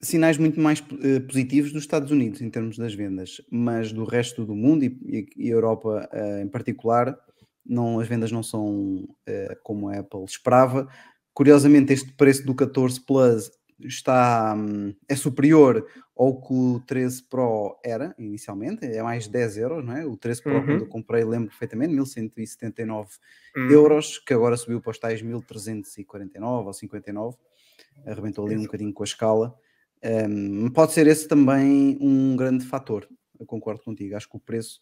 sinais muito mais eh, positivos dos Estados Unidos em termos das vendas, mas do resto do mundo e, e- Europa eh, em particular, não, as vendas não são como a Apple esperava. Curiosamente, este preço do 14 Plus está hum, é superior ao que o 13 Pro era inicialmente, é mais 10 euros, não é? O 13 Pro, Uhum. quando eu comprei, lembro perfeitamente, 1179 Hum, euros, que agora subiu para os tais 1349 ou 59, arrebentou ali um bocadinho com a escala. Um, pode ser esse também um grande fator, eu concordo contigo. Acho que o preço,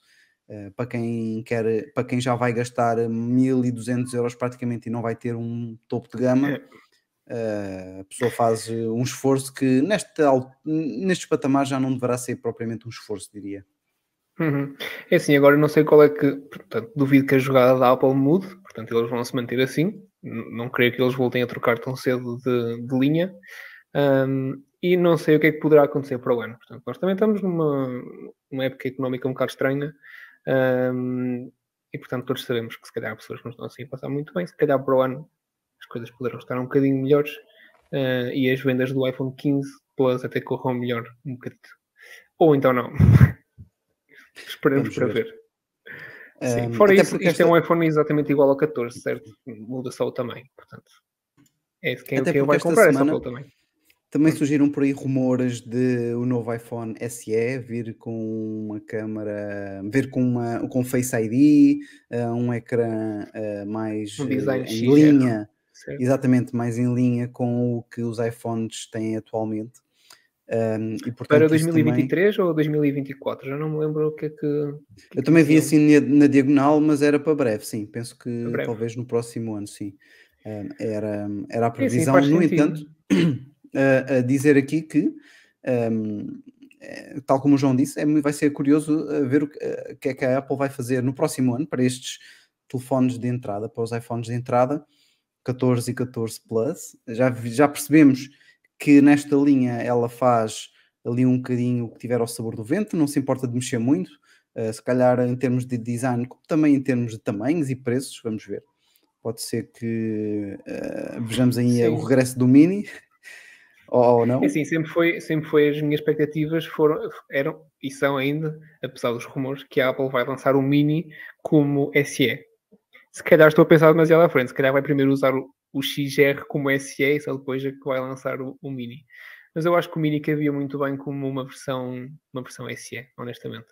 eh, para quem quer, para quem já vai gastar 1200 euros praticamente e não vai ter um topo de gama, É. eh, a pessoa faz eh, um esforço que neste, nestes patamares já não deverá ser propriamente um esforço, diria. Uhum. É assim, agora não sei qual é que. Portanto, duvido que a jogada da Apple mude, portanto, eles vão se manter assim. Não creio que eles voltem a trocar tão cedo de, de linha. Ahm, e não sei o que é que poderá acontecer para o ano. Portanto, nós também estamos numa, numa época económica um bocado estranha. ahm, e, portanto, todos sabemos que se calhar pessoas não estão assim a passar muito bem. Se calhar para o ano coisas poderão estar um bocadinho melhores. ah, e as vendas do iPhone 15 Plus até corram melhor um bocadito. Ou então não. Esperemos para ver. ver. Sim, fora até isso, porque isto é esta- um iPhone exatamente igual ao 14, certo? Muda só o tamanho, portanto. É de quem, Até quem vai comprar é semana- pelo tamanho. Também surgiram por aí rumores de o novo iPhone SE vir com uma câmara, vir com, uma, com Face ID, eh, um ecrã eh, mais Um em linha, Certo? exatamente, mais em linha com o que os iPhones têm atualmente. Um, e, portanto, Para isso também- 2023 ou 2024? Já não me lembro o que é que. o que é eu também vi diziam. assim na, na diagonal, mas era para breve, sim. Penso que talvez no próximo ano, sim. Um, era, era a É, sim, previsão. faz no sentido. entanto, a, a dizer aqui que, um, eh, tal como o João disse, é, vai ser curioso eh, ver o que, eh, que é que a Apple vai fazer no próximo ano para estes telefones de entrada, para os iPhones de entrada, 14 e 14 Plus. Já, já percebemos que nesta linha ela faz ali um bocadinho que tiver ao sabor do vento, não se importa de mexer muito, eh, se calhar em termos de design, como também em termos de tamanhos e preços, vamos ver. Pode ser que eh, vejamos aí o Sim. regresso do Mini, ou, ou não. É Assim, sempre foi, sempre foi as minhas expectativas foram, eram e são ainda, apesar dos rumores, que a Apple vai lançar o Mini como SE. Se calhar estou a pensar demasiado à frente, se calhar vai primeiro usar o, o XR como SE e só depois é que vai lançar o, o Mini. Mas eu acho que o Mini cabia muito bem como uma versão, uma versão SE, honestamente.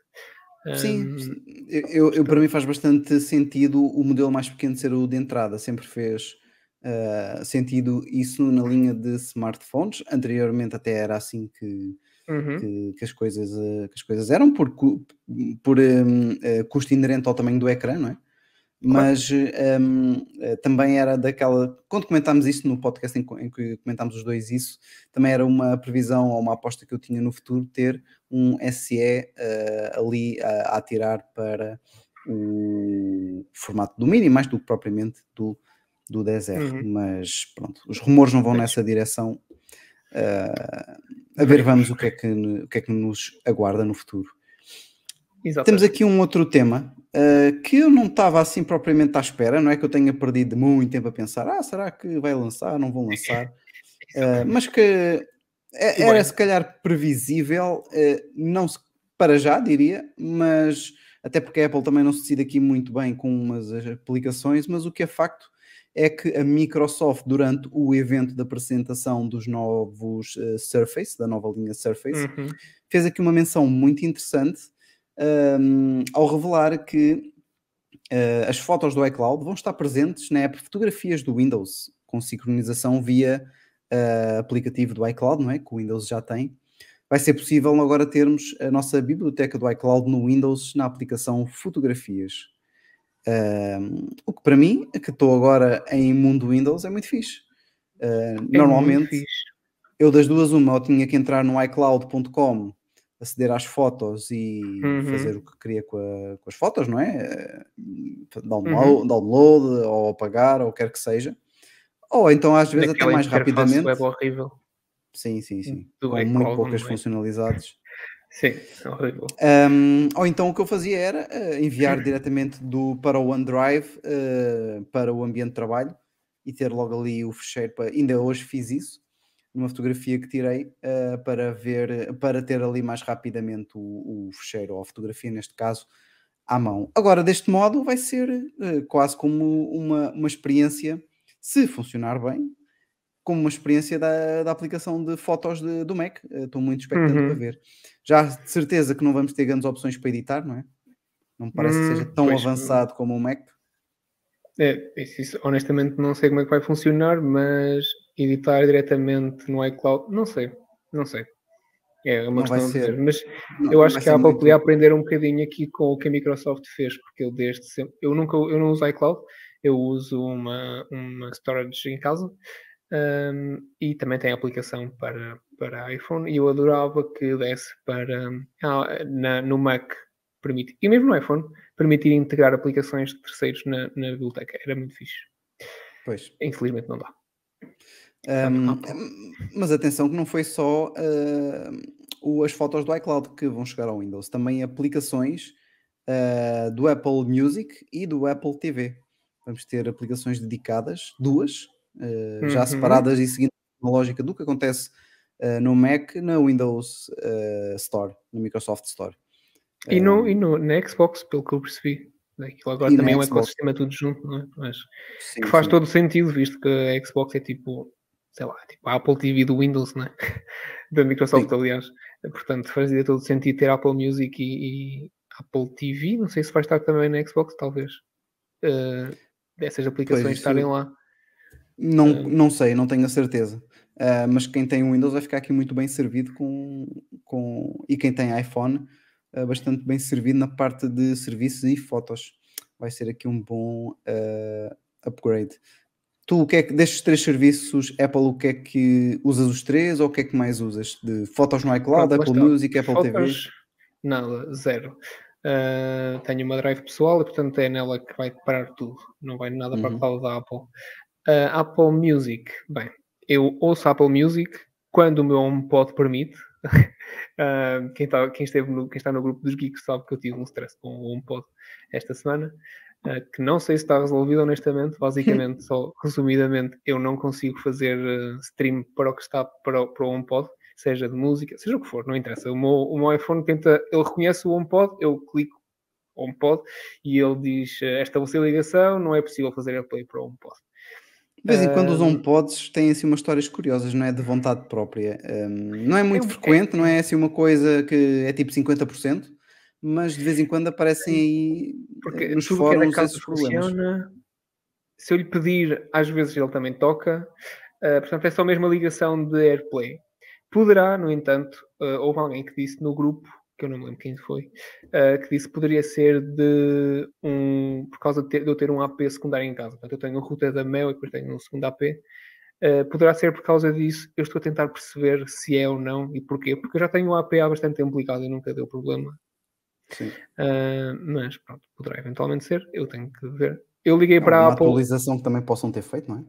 Sim, Ahm, eu, eu- para mim faz bastante sentido o modelo mais pequeno ser o de entrada, sempre fez ah, sentido isso na linha de smartphones. Anteriormente até era assim que, uhum. que, que as, coisas, ah, que as coisas eram, por, por hum, ah, custo inerente ao tamanho do ecrã, não é? Mas hum, eh, também era daquela. Quando comentámos isso no podcast em, em que comentámos os dois, isso também era uma previsão ou uma aposta que eu tinha no futuro ter um SE eh, ali a, a atirar para o formato do Mini, mais do que propriamente do, do 10R. Uhum. Mas pronto, os rumores não vão nessa direção. eh, a ver, vamos o que, é que, o que é que nos aguarda no futuro. Temos Exatamente. aqui um outro tema uh, que eu não estava assim propriamente à espera, não é que eu tenha perdido muito tempo a pensar, ah, será que vai lançar, não vão lançar, Uh, mas que é- era se calhar previsível, uh, não se- para já diria, mas até porque a Apple também não se decide aqui muito bem com umas aplicações, mas o que é facto é que a Microsoft, durante o evento da apresentação dos novos Surface, da nova linha Surface, Uhum. fez aqui uma menção muito interessante um, ao revelar que uh, as fotos do iCloud vão estar presentes na app Fotografias do Windows, com sincronização via uh, aplicativo do iCloud, não é? Que o Windows já tem. Vai ser possível agora termos a nossa biblioteca do iCloud no Windows na aplicação Fotografias. Um, o que para mim, que estou agora em mundo Windows, é muito fixe. Uh, É muito normalmente, fixe. eu das duas, uma, eu tinha que entrar no iCloud.com, aceder às fotos e Uhum. fazer o que queria com, a- com as fotos, não é? Eh, Download, Uhum. download ou apagar, ou quer que seja. Ou então, às vezes, até Naquela mais interface rapidamente. web horrível. Sim, sim, sim. do com muito poucas funcionalidades. Sim, é horrível. Um, ou então o que eu fazia era eh, enviar diretamente do, para o OneDrive eh, para o ambiente de trabalho e ter logo ali o fecheiro. Para, ainda hoje fiz isso numa fotografia que tirei eh, para ver, para ter ali mais rapidamente o, o fecheiro ou a fotografia, neste caso, à mão. Agora, deste modo, vai ser eh, quase como uma, uma experiência, se funcionar bem, como uma experiência da, da aplicação de fotos de- do Mac. Eh, Estou muito expectante Uhum. para ver. Já de certeza que não vamos ter grandes opções para editar, não é? Não me parece que seja Hum, tão pois, avançado como o Mac. É, isso, honestamente não sei como é que vai funcionar, mas editar diretamente no iCloud, não sei, não sei. É uma Não questão de ser-. Mas Não- eu acho que a Apple muito- podia aprender um bocadinho aqui com o que a Microsoft fez, porque eu desde sempre, eu nunca, eu não uso iCloud, eu uso uma, uma storage em casa hum, e também tem aplicação para, para iPhone e eu adorava que desse para ah, na- no Mac permitir, e mesmo no iPhone, permitir integrar aplicações de terceiros na, na biblioteca. Era muito fixe. Pois. Infelizmente não dá. Um, mas atenção que não foi só uh, as fotos do iCloud que vão chegar ao Windows, também aplicações uh, do Apple Music e do Apple TV. Vamos ter aplicações dedicadas, duas, uh, já Uhum. separadas e seguindo a lógica do que acontece no Mac, na Windows Store, no Microsoft Store. E, no, e no, na Xbox, pelo que eu percebi. Aquilo agora E na também é um Xbox. ecossistema tudo junto, não é? Mas sim, que faz sim. todo sentido, visto que a Xbox é tipo, sei lá, tipo a Apple TV do Windows, né? da Microsoft, Sim. aliás. Portanto, fazia todo sentido ter Apple Music e, e Apple TV. Não sei se vai estar também na Xbox, talvez. Dessas aplicações isso- estarem lá. Não, Um, não sei, não tenho a certeza. Ah, mas quem tem Windows vai ficar aqui muito bem servido com, com e quem tem iPhone ah, bastante bem servido na parte de serviços e fotos. Vai ser aqui um bom upgrade. Tu, o que é que destes três serviços, Apple, o que é que usas os três ou o que é que mais usas? De fotos no iCloud, Apple está. Music, Apple TV? Fotos, Nada, zero. Uh, tenho uma drive pessoal e, portanto, é nela que vai parar tudo. Não vai nada para Uhum. a cloud da Apple. Uh, Apple Music. Bem, eu ouço Apple Music quando o meu HomePod permite. Uh, quem, tá- quem esteve no- quem está no grupo dos geeks sabe que eu tive um stress com o HomePod esta semana. Uh, que não sei se está resolvido honestamente. Basicamente, só resumidamente, eu não consigo fazer uh, stream para o que está para o, para o HomePod seja de música, seja o que for, não interessa. O meu, o meu iPhone tenta, ele reconhece o HomePod, eu clico HomePod e ele diz eh, estabelecer ligação, não é possível fazer AirPlay para o HomePod. De vez em quando os. HomePods têm assim umas histórias curiosas, não é? De vontade própria. Ahm, não é muito um- frequente, não é assim uma coisa que é tipo 50%, mas de vez em quando aparecem aí Porque eh, nos fóruns esses problemas. funciona. Se eu lhe pedir, às vezes ele também toca. Eh, portanto, é só mesmo a ligação de AirPlay. Poderá, no entanto, eh, houve alguém que disse no grupo, que eu não me lembro quem foi, eh, que disse que poderia ser de um. por causa de, ter- de eu ter um AP secundário em casa. Portanto, eu tenho um router da Mel e depois tenho um segundo AP. Eh, poderá ser por causa disso. Eu estou a tentar perceber se é ou não e porquê. Porque eu já tenho um AP há bastante tempo ligado e nunca deu problema. Uh, mas pronto, poderá eventualmente ser, eu tenho que ver. Eu liguei para uma a Apple. atualização que também possam ter feito, não é?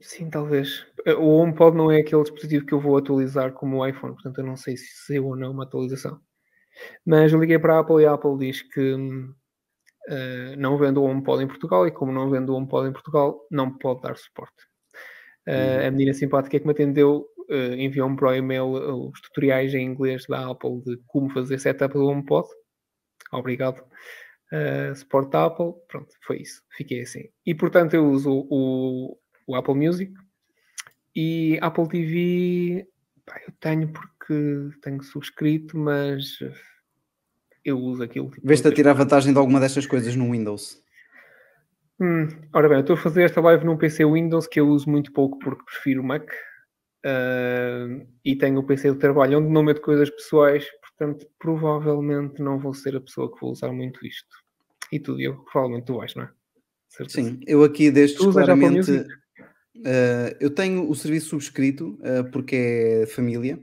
Sim, talvez. Uh, O HomePod não é aquele dispositivo que eu vou atualizar como o iPhone, portanto eu não sei se saiu ou não uma atualização. Mas eu liguei para a Apple e a Apple diz que uh, não vende o HomePod em Portugal e como não vende o HomePod em Portugal, não pode dar suporte. Uh, Uhum. A menina simpática que me atendeu enviou-me para o e-mail uh, os tutoriais em inglês da Apple de como fazer setup do HomePod. Obrigado. Uh, suporte da Apple, pronto, foi isso. Fiquei assim. E portanto eu uso o, o Apple Music e Apple TV pá, eu tenho porque tenho subscrito, mas eu uso aquilo. tipo, Veste a tirar vantagem de alguma destas coisas no Windows. Hum, ora bem, eu estou a fazer esta live num PC Windows que eu uso muito pouco porque prefiro Mac. Ah, e tenho o PC do trabalho onde não meto coisas pessoais, portanto, provavelmente não vou ser a pessoa que vou usar muito isto. E tu, Diogo, provavelmente tu vais, não é? Sim, eu aqui destes Tu claramente. Eh, eu tenho o serviço subscrito eh, porque é família,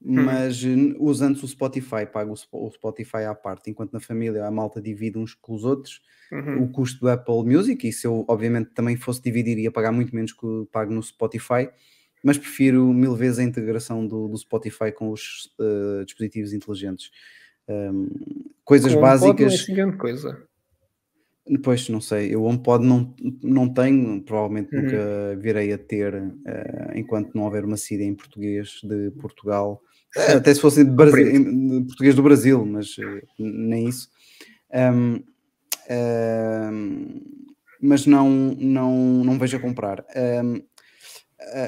Hum. mas antes o Spotify, pago o Spo- o Spotify à parte, enquanto na família a malta divide uns com os outros Uhum. o custo do Apple Music, e se eu obviamente também fosse dividir ia pagar muito menos que pago no Spotify, mas prefiro mil vezes a integração do, do Spotify com os eh, dispositivos inteligentes. Um, coisas Com HomePod não é básicas. assim grande coisa. Pois, não sei, eu HomePod não, não tenho, provavelmente Uhum. nunca virei a ter, eh, enquanto não houver uma síria em português de Portugal, Eh, até se fosse de, Brasi- Compreendo. em- de português do Brasil, mas nem isso. Ahm, mas não, não, não vejo a comprar. A-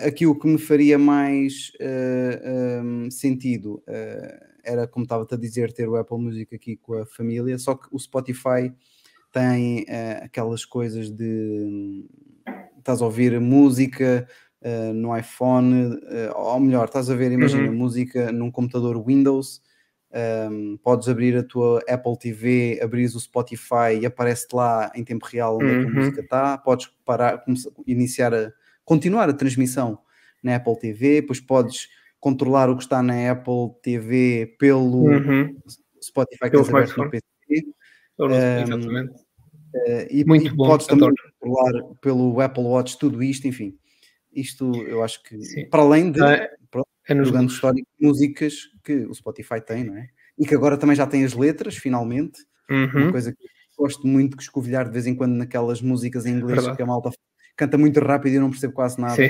aqui o que me faria mais eh, ahm, sentido eh, era, como estava-te a dizer, ter o Apple Music aqui com a família, só que o Spotify tem eh, aquelas coisas de estás a ouvir música eh, no iPhone, eh, ou melhor, estás a ver, imagina, Uhum. música num computador Windows, um, podes abrir a tua Apple TV, abris o Spotify e aparece-te lá em tempo real onde é que a Uhum. música está, podes parar, começar- iniciar a continuar a transmissão na Apple TV, depois podes controlar o que está na Apple TV pelo Uhum. Spotify que tens aberto no. PC. Exatamente. Eh, e, Muito e bom, podes também controlar pelo Apple Watch tudo isto, enfim. Isto eu acho que, Sim. para além de Ah, É nos do grande looks. histórico músicas que o Spotify tem, não é? E que agora também já tem as letras, finalmente. Uma Uhum. coisa que gosto muito de escovilhar de vez em quando naquelas músicas em inglês Verdade. que a malta canta muito rápido e eu não percebo quase nada. Sim.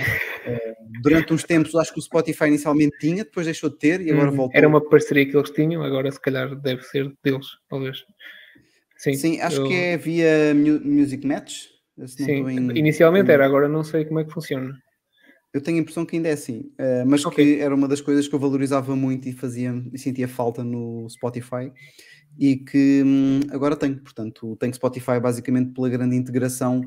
Durante uns tempos acho que o Spotify inicialmente tinha, depois deixou de ter e agora Uhum. voltou. Era uma parceria que eles tinham, agora se calhar deve ser deles, talvez. Sim, Sim, acho eu- que é via Mu- Music Match. Sim, em- inicialmente em- era, agora não sei como é que funciona. Eu tenho a impressão que ainda é assim, eh, mas Ok. que era uma das coisas que eu valorizava muito e fazia e sentia falta no Spotify e que hum, agora tenho. Portanto, tenho Spotify basicamente pela grande integração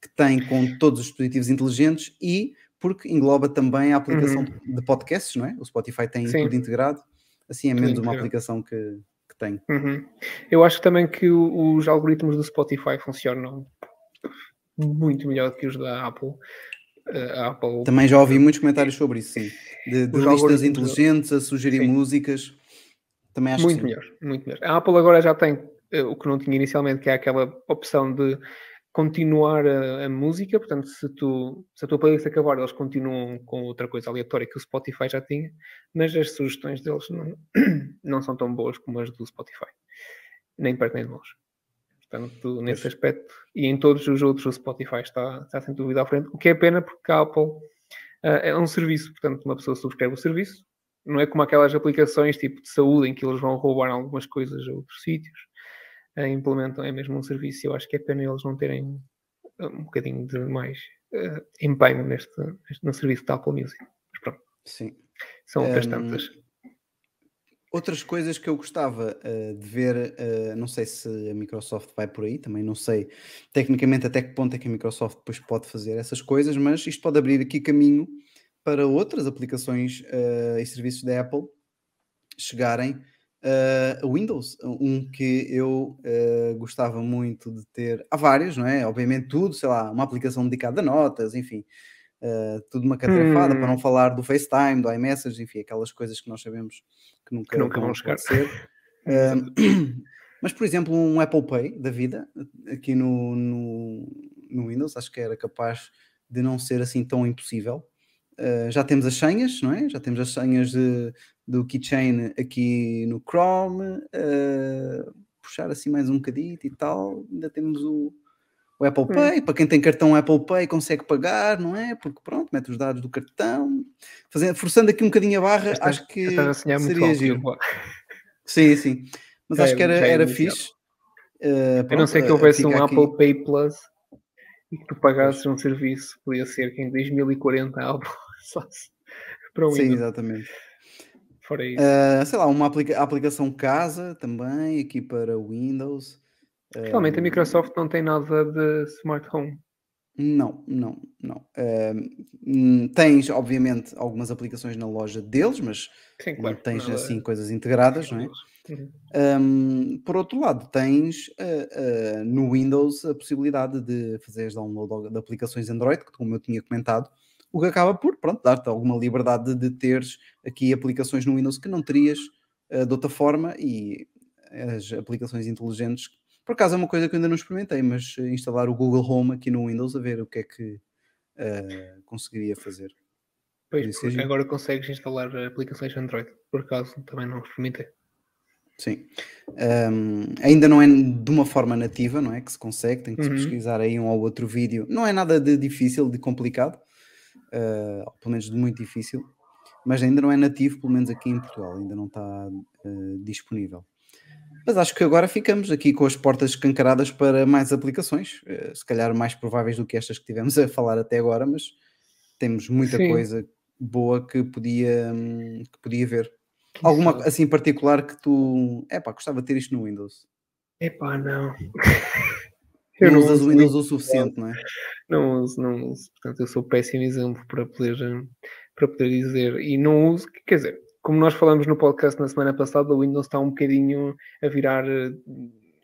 que tem com todos os dispositivos inteligentes e porque engloba também a aplicação Uhum. de podcasts, não é? O Spotify tem Sim. tudo integrado, assim é menos uma aplicação que, que tenho. Uhum. Eu acho também que os algoritmos do Spotify funcionam muito melhor que os da Apple. Eh, Apple Também já ouvi muitos comentários sobre isso, sim. De, de listas inteligentes a sugerir Sim. músicas. Também acho muito melhor, muito melhor. A Apple agora já tem eh, o que não tinha inicialmente, que é aquela opção de continuar a, a música, portanto, se, tu, se a tua playlist acabar, eles continuam com outra coisa aleatória que o Spotify já tinha, mas as sugestões deles não, não são tão boas como as do Spotify, nem perto nem de longe. Portanto, nesse Pois. aspecto, e em todos os outros, o Spotify está, está sem dúvida à frente, o que é pena porque a Apple ah, é um serviço, portanto, uma pessoa subscreve o serviço, não é como aquelas aplicações tipo de saúde em que eles vão roubar algumas coisas a outros sítios, implementam, é mesmo um serviço, e eu acho que é pena eles não terem ah, um bocadinho de mais ah, empenho neste, neste- no serviço da Apple Music. Mas pronto, Sim. são outras Hum, tantas. Outras coisas que eu gostava eh, de ver, eh, não sei se a Microsoft vai por aí, também não sei tecnicamente até que ponto é que a Microsoft depois pode fazer essas coisas, mas isto pode abrir aqui caminho para outras aplicações eh, e serviços da Apple chegarem a Windows. Um que eu eh, gostava muito de ter, há vários, não é? Obviamente tudo, sei lá, uma aplicação dedicada a notas, enfim, eh, tudo uma catrefada, para Hum. não falar do FaceTime, do iMessage, enfim, aquelas coisas que nós sabemos que nunca, Que nunca vão chegar. mas, por exemplo, um Apple Pay da vida, aqui no, no, no Windows, acho que era capaz de não ser assim tão impossível. Uh, já temos as senhas, não é? Já temos as senhas de- do Keychain aqui no Chrome. uh, puxar assim mais um bocadito e tal. Ainda temos o, o Apple Hum. Pay. Para quem tem cartão Apple Pay consegue pagar, não é? Porque pronto, mete os dados do cartão. Fazendo, forçando aqui um bocadinho a barra, Estás- acho que estás a sonhar muito seria alto, giro. Sim, sim. Mas Já acho é- que era, é era fixe. Uh, A não pronto, ser que houvesse um aqui- Apple Pay Plus e que tu pagasses um serviço, podia ser que em 2040 a Apple para o Sim, Windows. exatamente. Fora isso. Uh, sei lá, uma aplica- aplicação casa também, aqui para Windows. Realmente a Um, Microsoft não tem nada de smart home. Não, não, não. Hum, tens, obviamente, algumas aplicações na loja deles, mas Sim, não claro. tens nada- assim coisas integradas, não é? Uhum. Um, por outro lado, tens uh, uh, no Windows a possibilidade de fazeres download de aplicações Android, como eu tinha comentado, o que acaba por pronto, dar-te alguma liberdade de teres aqui aplicações no Windows que não terias uh, de outra forma e as aplicações inteligentes. Por acaso é uma coisa que eu ainda não experimentei, mas instalar o Google Home aqui no Windows a ver o que é que uh, conseguiria fazer. Pois, giro. agora consegues instalar aplicações Android. Por acaso também não experimentei. Sim. Um, ainda não é de uma forma nativa, não é? Que se consegue, tem que se Uhum. pesquisar aí um ou outro vídeo. Não é nada de difícil, de complicado, uh, pelo menos de muito difícil, mas ainda não é nativo, pelo menos aqui em Portugal, ainda não está uh, disponível. Mas acho que agora ficamos aqui com as portas escancaradas para mais aplicações, uh, se calhar mais prováveis do que estas que tivemos a falar até agora, mas temos muita Sim. coisa boa que podia, hum, que podia ver. Alguma assim particular que tu. É pá, gostava de ter isto no Windows. Epá, não. Não usas uso o Windows o suficiente, não é? Não uso, não uso. Portanto, eu sou péssimo exemplo para poder, eh, para poder dizer. E não uso, quer dizer, como nós falamos no podcast na semana passada, o Windows está um bocadinho a virar eh,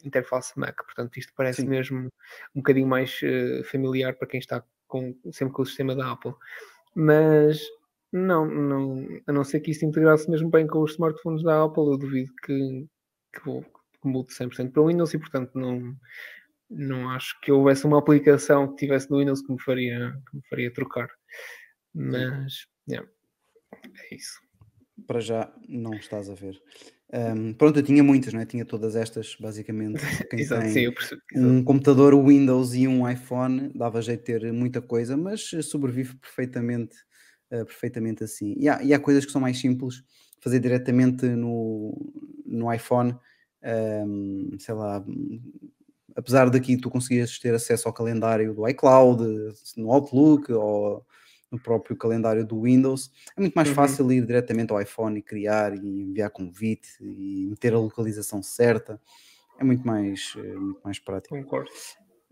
interface Mac. Portanto, isto parece Sim. mesmo um bocadinho mais eh, familiar para quem está com, sempre com o sistema da Apple. Mas não, não, a não ser que isso integrasse mesmo bem com os smartphones da Apple, eu duvido que, que, que mude 100% para o Windows e, portanto, não, não acho que houvesse uma aplicação que tivesse no Windows que me faria, que me faria trocar. Mas, yeah, é isso. Para já não estás a ver. Ahm, pronto, eu tinha muitas, não é? Tinha todas estas, basicamente. Quem Exato, tem sim, eu percebo. exato. um computador Windows e um iPhone dava jeito de ter muita coisa, mas eh, sobrevive perfeitamente, eh, perfeitamente assim. E há, e há coisas que são mais simples, fazer diretamente no, no iPhone, ahm, sei lá, apesar daqui tu conseguias ter acesso ao calendário do iCloud, no Outlook ou no próprio calendário do Windows, é muito mais Uhum. fácil ir diretamente ao iPhone e criar e enviar convite e meter a localização certa. É muito mais, eh, muito mais prático. Concordo.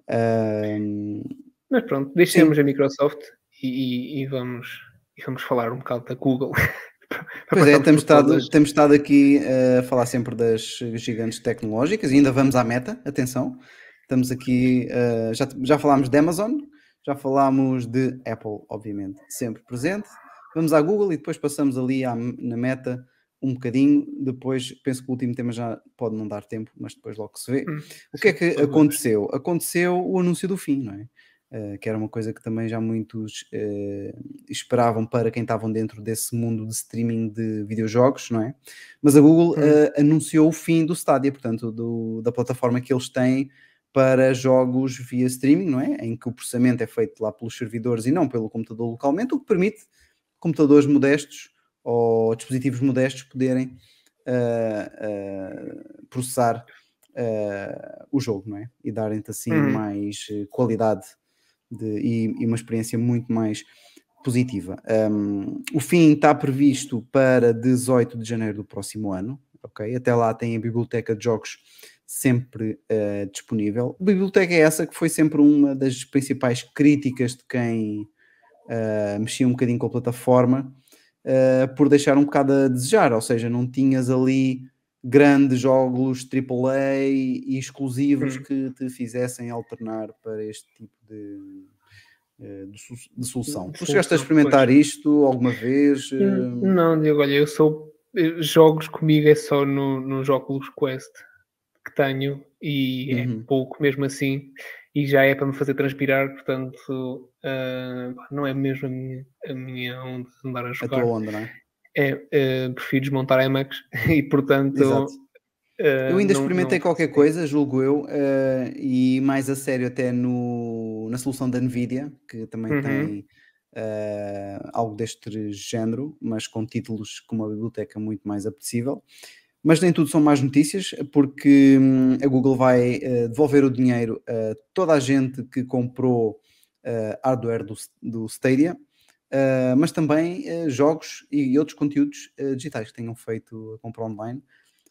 Ahm, Mas pronto, deixemos a Microsoft e, e- e vamos, e vamos falar um bocado da Google. Pois é, temos estado, temos estado aqui eh, a falar sempre das gigantes tecnológicas e ainda vamos à meta, atenção. Estamos aqui, eh, já, já falámos de Amazon, já falámos de Apple, obviamente, sempre presente. Vamos à Google e depois passamos ali à- na meta um bocadinho, depois penso que o último tema já pode não dar tempo, mas depois logo se vê. Hum, O que é que aconteceu? Aconteceu o anúncio do fim, não é? Eh, que era uma coisa que também já muitos eh, esperavam para quem estavam dentro desse mundo de streaming de videojogos, não é? Mas a Google eh, anunciou o fim do Stadia, portanto, do- da plataforma que eles têm para jogos via streaming, não é? Em que o processamento é feito lá pelos servidores e não pelo computador localmente, o que permite computadores modestos ou dispositivos modestos poderem processar o jogo, não é? E darem-te assim Uhum. mais qualidade de- e, e uma experiência muito mais positiva. Um, o fim está previsto para 18 de janeiro do próximo ano, ok? Até lá tem a biblioteca de jogos sempre eh, disponível. A biblioteca é essa que foi sempre uma das principais críticas de quem eh, mexia um bocadinho com a plataforma, eh, por deixar um bocado a desejar, ou seja, não tinhas ali grandes jogos AAA e exclusivos Hum. que te fizessem alternar para este tipo de, eh, de, de solução. Tu chegaste a experimentar pois. isto alguma vez? Hum, Eh, Não, Diego, olha, eu sou. eh, Jogos comigo é só no, nos Oculus Quest que tenho e é Uhum. pouco mesmo assim. E já é para me fazer transpirar, portanto, pá, não é mesmo a minha, a minha onda andar a A jogar. tua onda, não é? É, eh, prefiro desmontar Emacs e, portanto. Exato. eh, Eu ainda não- experimentei não- qualquer coisa, julgo eu, eh, e mais a sério até no, na solução da Nvidia, que também Uhum. tem eh, algo deste género, mas com títulos com uma biblioteca muito mais apetecível. Mas nem tudo são más notícias, porque hum, a Google vai devolver o dinheiro a toda a gente que comprou hardware do, do Stadia, eh, mas também eh, jogos e outros conteúdos eh, digitais que tenham feito a compra online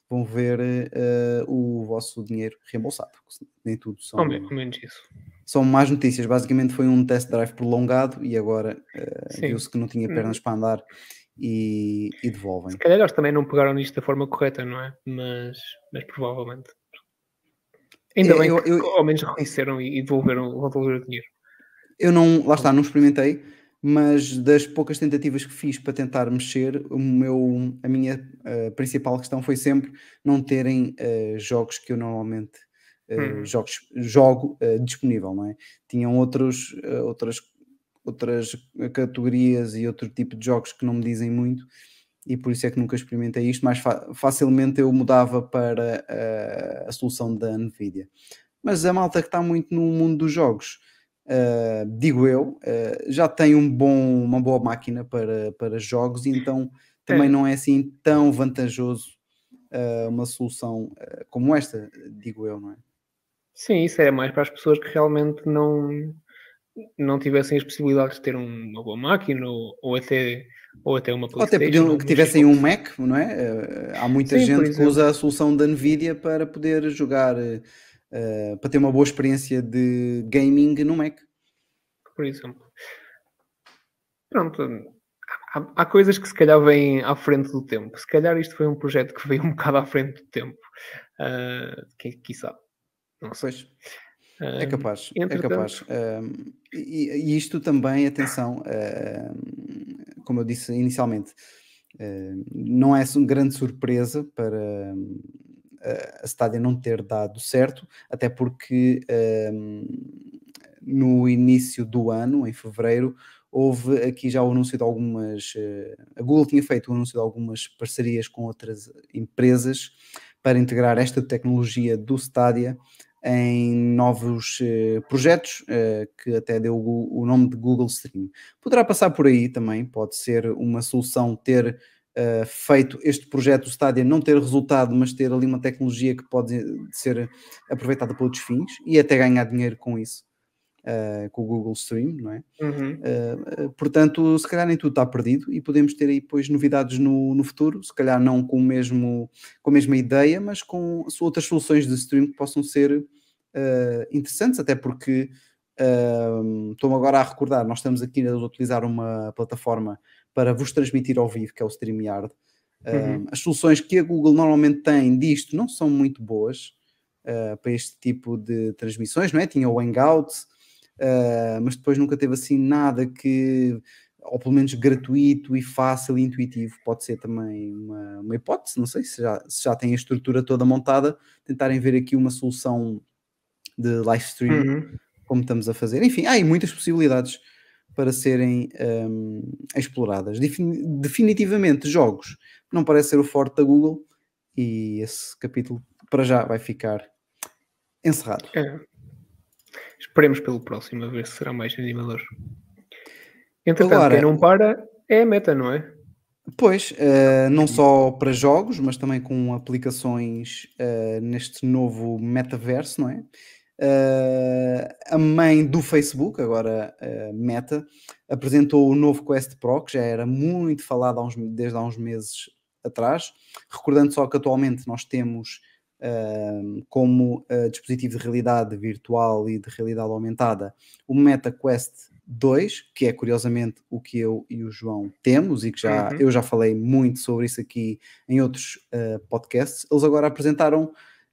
vão ver o vosso dinheiro reembolsado. porque Nem tudo são, menos, ao menos isso. são más notícias. Basicamente foi um test drive prolongado e agora viu-se que não tinha pernas para andar e, e devolvem. Se calhar eles também não pegaram nisto da forma correta, não é? Mas, mas provavelmente. Ainda É, bem eu- que eu- ao menos reconheceram e, e devolveram, vão devolver o dinheiro. Eu não, lá está, não experimentei, mas das poucas tentativas que fiz para tentar mexer, o meu, a minha eh, principal questão foi sempre não terem eh, jogos que eu normalmente eh, Uhum. jogos, jogo eh, disponível, não é? Tinham outros, outras, outras categorias e outro tipo de jogos que não me dizem muito e por isso é que nunca experimentei isto, mais fa- facilmente eu mudava para a solução da Nvidia. Mas a malta que está muito no mundo dos jogos, eh, digo eu, eh, já tem um bom, uma boa máquina para, para jogos e então também É. não é assim tão vantajoso eh, uma solução como esta, digo eu, não é? Sim, isso era mais para as pessoas que realmente não, não tivessem as possibilidades de ter um- uma boa máquina ou, ou até, ou até uma Ou até podiam que tivessem um. Mac, não é? Há muita Sim, gente que usa a solução da Nvidia para poder jogar, eh, eh, para ter uma boa experiência de gaming no Mac. por exemplo. Pronto, há, há coisas que se calhar vêm à frente do tempo. Se calhar isto foi um projeto que veio um bocado à frente do tempo. Uh, que, quiçá. Não sei. Pois. É Ah, capaz, é capaz. E, e isto também, atenção, como eu disse inicialmente, não é uma grande surpresa para a Stadia não ter dado certo, até porque ahm, no início do ano, em fevereiro, houve aqui já o anúncio de algumas. eh, a Google tinha feito o anúncio de algumas parcerias com outras empresas para integrar esta tecnologia do Stadia em novos eh, projetos, eh, que até deu o, o nome de Google Stream. Poderá passar por aí também, pode ser uma solução ter eh, feito este projeto do Stadia, não ter resultado, mas ter ali uma tecnologia que pode ser aproveitada para outros fins e até ganhar dinheiro com isso, eh, com o Google Stream, não é? Uhum. Uh, uh, portanto, se calhar nem tudo está perdido e podemos ter aí depois novidades no, no futuro, se calhar não com, o mesmo, com a mesma ideia, mas com outras soluções de stream que possam ser uh, interessantes, até porque uh, estou-me agora a recordar, nós estamos aqui a utilizar uma plataforma para vos transmitir ao vivo, que é o StreamYard. Uh, Uhum. As soluções que a Google normalmente tem disto não são muito boas uh, para este tipo de transmissões, não é? Tinha o Hangout, Uh, mas depois nunca teve assim nada que ou pelo menos gratuito e fácil e intuitivo, pode ser também uma, uma hipótese. Não sei se já, se já tem a estrutura toda montada, tentarem ver aqui uma solução de live stream, Uhum. como estamos a fazer. Enfim, há aí muitas possibilidades para serem hum, exploradas. Defini- definitivamente, jogos não parece ser o forte da Google e esse capítulo para já vai ficar encerrado. É. Esperemos pelo próximo, a ver se será mais animador. Entretanto, Agora- quem não para é a meta, não é? Pois, eh, não só para jogos, mas também com aplicações eh, neste novo metaverso, não é? Eh, a mãe do Facebook, agora eh, Meta, apresentou o novo Quest Pro, que já era muito falado há uns- desde há uns meses atrás. Recordando só que atualmente nós temos eh, como eh, dispositivo de realidade virtual e de realidade aumentada o Meta Quest 2, que é curiosamente o que eu e o João temos e que já Uhum. eu já falei muito sobre isso aqui em outros podcasts. Eles agora apresentaram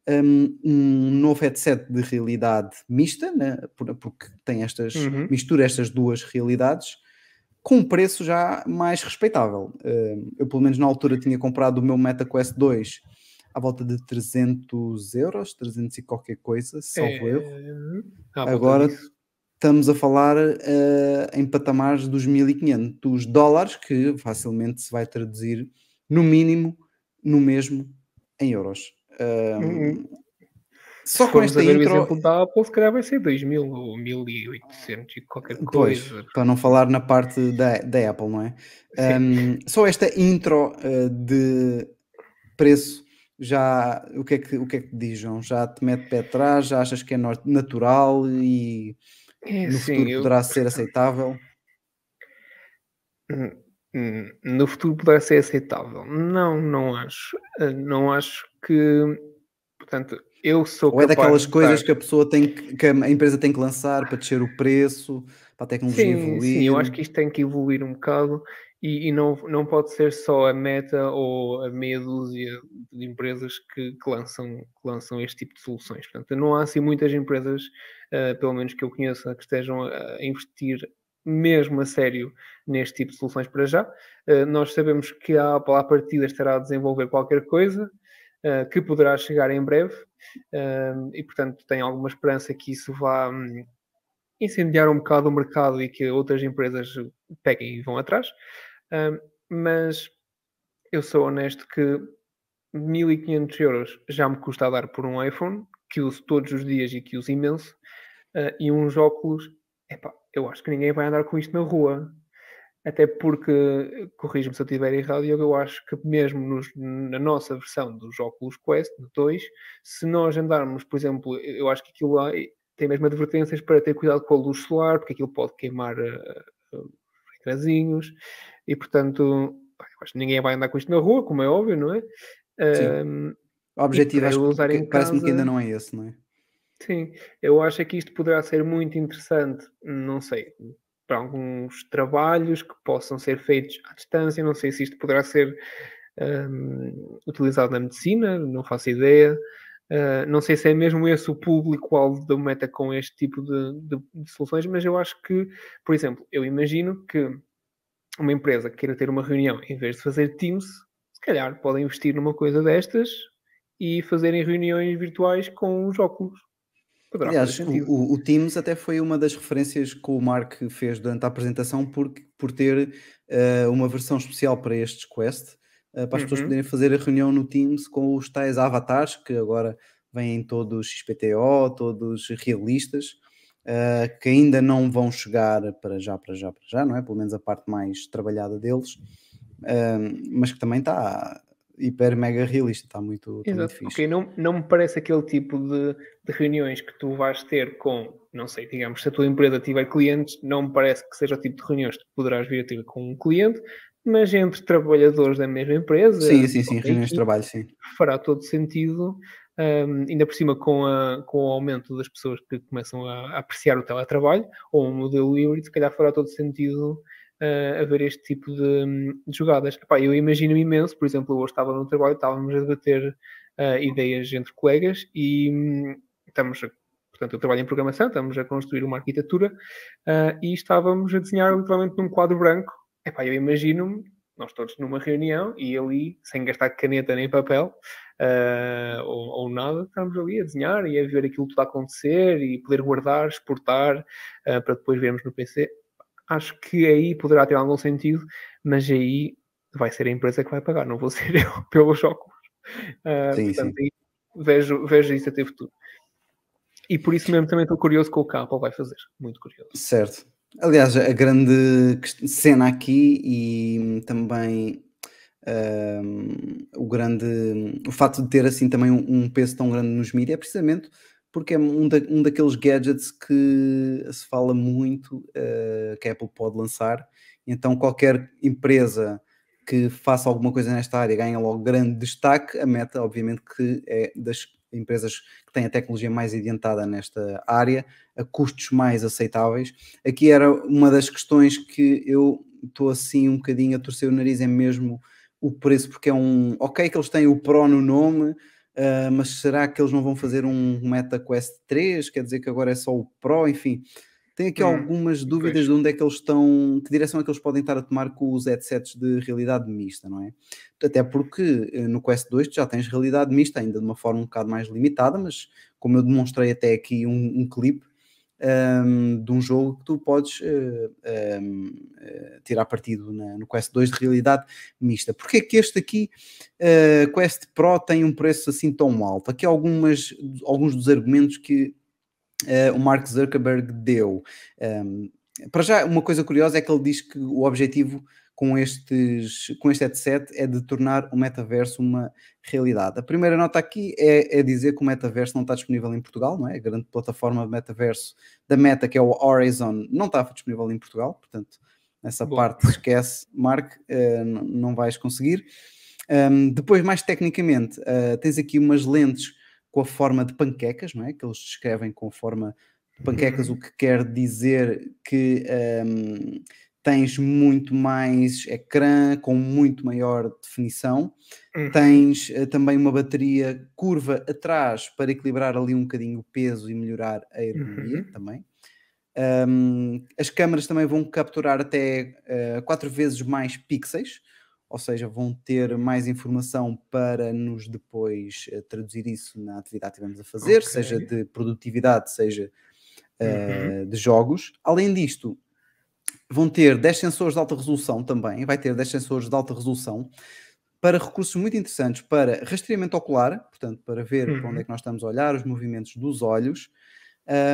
um, um novo headset de realidade mista, né, por- porque tem estas Uhum. mistura estas duas realidades com um preço já mais respeitável. Um, eu pelo menos na altura tinha comprado o meu MetaQuest 2 à volta de 300 euros, 300 e qualquer coisa, salvo erro. É, à volta Agora disso. estamos a falar eh, em patamares dos 1500 dólares, que facilmente se vai traduzir no mínimo, no mesmo, em euros. Um, Uhum. Só Se com esta ver o intro, exemplo da Apple, se calhar vai ser 2000 ou 1800 e qualquer pois, coisa. para não falar na parte da, da Apple, não é? Sim. Um, só esta intro eh, de preço já o que é que o que é que te diz João? Já te mete pé atrás, já achas que é natural e É no assim, futuro eu- poderá ser aceitável? Hum, hum, no futuro poderá ser aceitável. Não, não acho. Uh, Não acho que. Portanto, eu sou Ou é daquelas coisas que a pessoa tem que, que a empresa tem que lançar para descer o preço, para a tecnologia Sim, evoluir? sim, eu acho que isto tem que evoluir um bocado e, e não, não pode ser só a Meta ou a meia dúzia de empresas que, que lançam, que lançam este tipo de soluções. Portanto, não há assim muitas empresas, eh, pelo menos que eu conheça, que estejam a, a investir mesmo a sério neste tipo de soluções para já. Eh, nós sabemos que a Apple, à partida, estará a desenvolver qualquer coisa eh, que poderá chegar em breve eh, e, portanto, tenho alguma esperança que isso vá. hum, incendiar um bocado o mercado e que outras empresas peguem e vão atrás. Ahm, mas eu sou honesto que 1500 euros já me custa a dar por um iPhone, que uso todos os dias e que uso imenso, ah, e uns óculos, epá, eu acho que ninguém vai andar com isto na rua. Até porque, corrijo-me se eu estiver errado, eu acho que mesmo nos- na nossa versão dos óculos Quest 2, se nós andarmos, por exemplo, eu acho que aquilo lá tem mesmo advertências para ter cuidado com a luz solar, porque aquilo pode queimar uh, uh, ecrãzinhos, e portanto, acho que ninguém vai andar com isto na rua, como é óbvio, não é? Sim. O objetivo eu usar que em parece-me que ainda não é esse, não é? Sim, eu acho é que isto poderá ser muito interessante, não sei, para alguns trabalhos que possam ser feitos à distância, não sei se isto poderá ser hum, utilizado na medicina, não faço ideia. Uh, não sei se é mesmo esse o público-alvo da Meta com este tipo de, de- de soluções, mas eu acho que, por exemplo, eu imagino que uma empresa que queira ter uma reunião, em vez de fazer Teams, se calhar pode investir numa coisa destas e fazerem reuniões virtuais com os óculos. Aliás, o, o- Teams até foi uma das referências que o Mark fez durante a apresentação por, por ter eh, uma versão especial para estes Quest, eh, para as pessoas Uhum. poderem fazer a reunião no Teams com os tais avatares que agora vêm todos XPTO, todos realistas, eh, que ainda não vão chegar para já, para já, para já, não é? Pelo menos a parte mais trabalhada deles, mas que também está hiper mega realista, está muito, está muito Exato. fixe. Ok, não, não me parece aquele tipo de, de reuniões que tu vais ter com, não sei, digamos, se a tua empresa tiver clientes, não me parece que seja o tipo de reuniões que tu poderás vir a ter com um cliente, mas entre trabalhadores da mesma empresa, Sim, sim, sim, reuniões de trabalho, sim. fará todo sentido, hum, ainda por cima com, a- com o aumento das pessoas que começam a, a apreciar o teletrabalho, ou um modelo híbrido, se calhar fará todo sentido uh, haver este tipo de, de jogadas. Epá, eu imagino imenso, por exemplo, hoje estava no trabalho, estávamos a debater uh, ideias entre colegas e hum, estamos, a- portanto, eu trabalho em programação, estamos a construir uma arquitetura uh, e estávamos a desenhar literalmente num quadro branco epá, eu imagino-me, nós todos numa reunião e ali, sem gastar caneta nem papel, uh, ou, ou, nada, estamos ali a desenhar e a ver aquilo tudo a acontecer e poder guardar, exportar, uh, para depois vermos no PC. Acho que aí poderá ter algum sentido, mas aí vai ser a empresa que vai pagar, não vou ser eu pelos óculos. Uh, sim, portanto, sim. Vejo, vejo isso a ter futuro. E por isso mesmo também estou curioso com o que a Apple vai fazer. Muito curioso. Certo. Aliás, a grande cena aqui e também um, o grande o fato de ter assim também um, um peso tão grande nos mídias é precisamente porque é um, da, um daqueles gadgets que se fala muito uh, que a Apple pode lançar. Então, qualquer empresa que faça alguma coisa nesta área ganha logo grande destaque. A Meta, obviamente, que é das empresas que têm a tecnologia mais adiantada nesta área, a custos mais aceitáveis. Aqui era uma das questões que eu estou assim um bocadinho a torcer o nariz, é mesmo o preço, porque é um. Ok, que eles têm o Pro no nome, uh, mas será que eles não vão fazer um Meta Quest 3? Quer dizer que agora é só o Pro, enfim. Tenho aqui hum, algumas dúvidas pois. de onde é que eles estão, que direção é que eles podem estar a tomar com os headsets de realidade mista, não é? Até porque eh, no Quest 2 já tens realidade mista, ainda de uma forma um bocado mais limitada, mas como eu demonstrei até aqui um, um clipe um, de um jogo que tu podes uh, um, uh, tirar partido na, no Quest 2 de realidade mista. Porquê que este aqui, uh, Quest Pro, tem um preço assim tão alto? Aqui algumas, alguns dos argumentos que o Mark Zuckerberg deu. Um, para já, uma coisa curiosa é que ele diz que o objetivo com, estes, com este headset é de tornar o metaverso uma realidade. A primeira nota aqui é, é, dizer que o metaverso não está disponível em Portugal, não é? A grande plataforma de metaverso da Meta, que é o Horizon, não está disponível em Portugal, portanto, nessa Bom. parte esquece, Mark, uh, não vais conseguir. Um, depois, mais tecnicamente, uh, tens aqui umas lentes com a forma de panquecas, não é? Que eles descrevem com a forma de panquecas, uhum. o que quer dizer que um, tens muito mais ecrã com muito maior definição. Uhum. Tens uh, também uma bateria curva atrás para equilibrar ali um bocadinho o peso e melhorar a ergonomia uhum. também. Um, as câmaras também vão capturar até uh, quatro vezes mais pixels, ou seja, vão ter mais informação para nos depois uh, traduzir isso na atividade que estivermos a fazer, okay. seja de produtividade, seja uh, uhum. de jogos. Além disto, vão ter 10 sensores de alta resolução também, vai ter 10 sensores de alta resolução para recursos muito interessantes para rastreamento ocular, portanto, para ver uhum. para onde é uhum. que nós estamos a olhar, os movimentos dos olhos.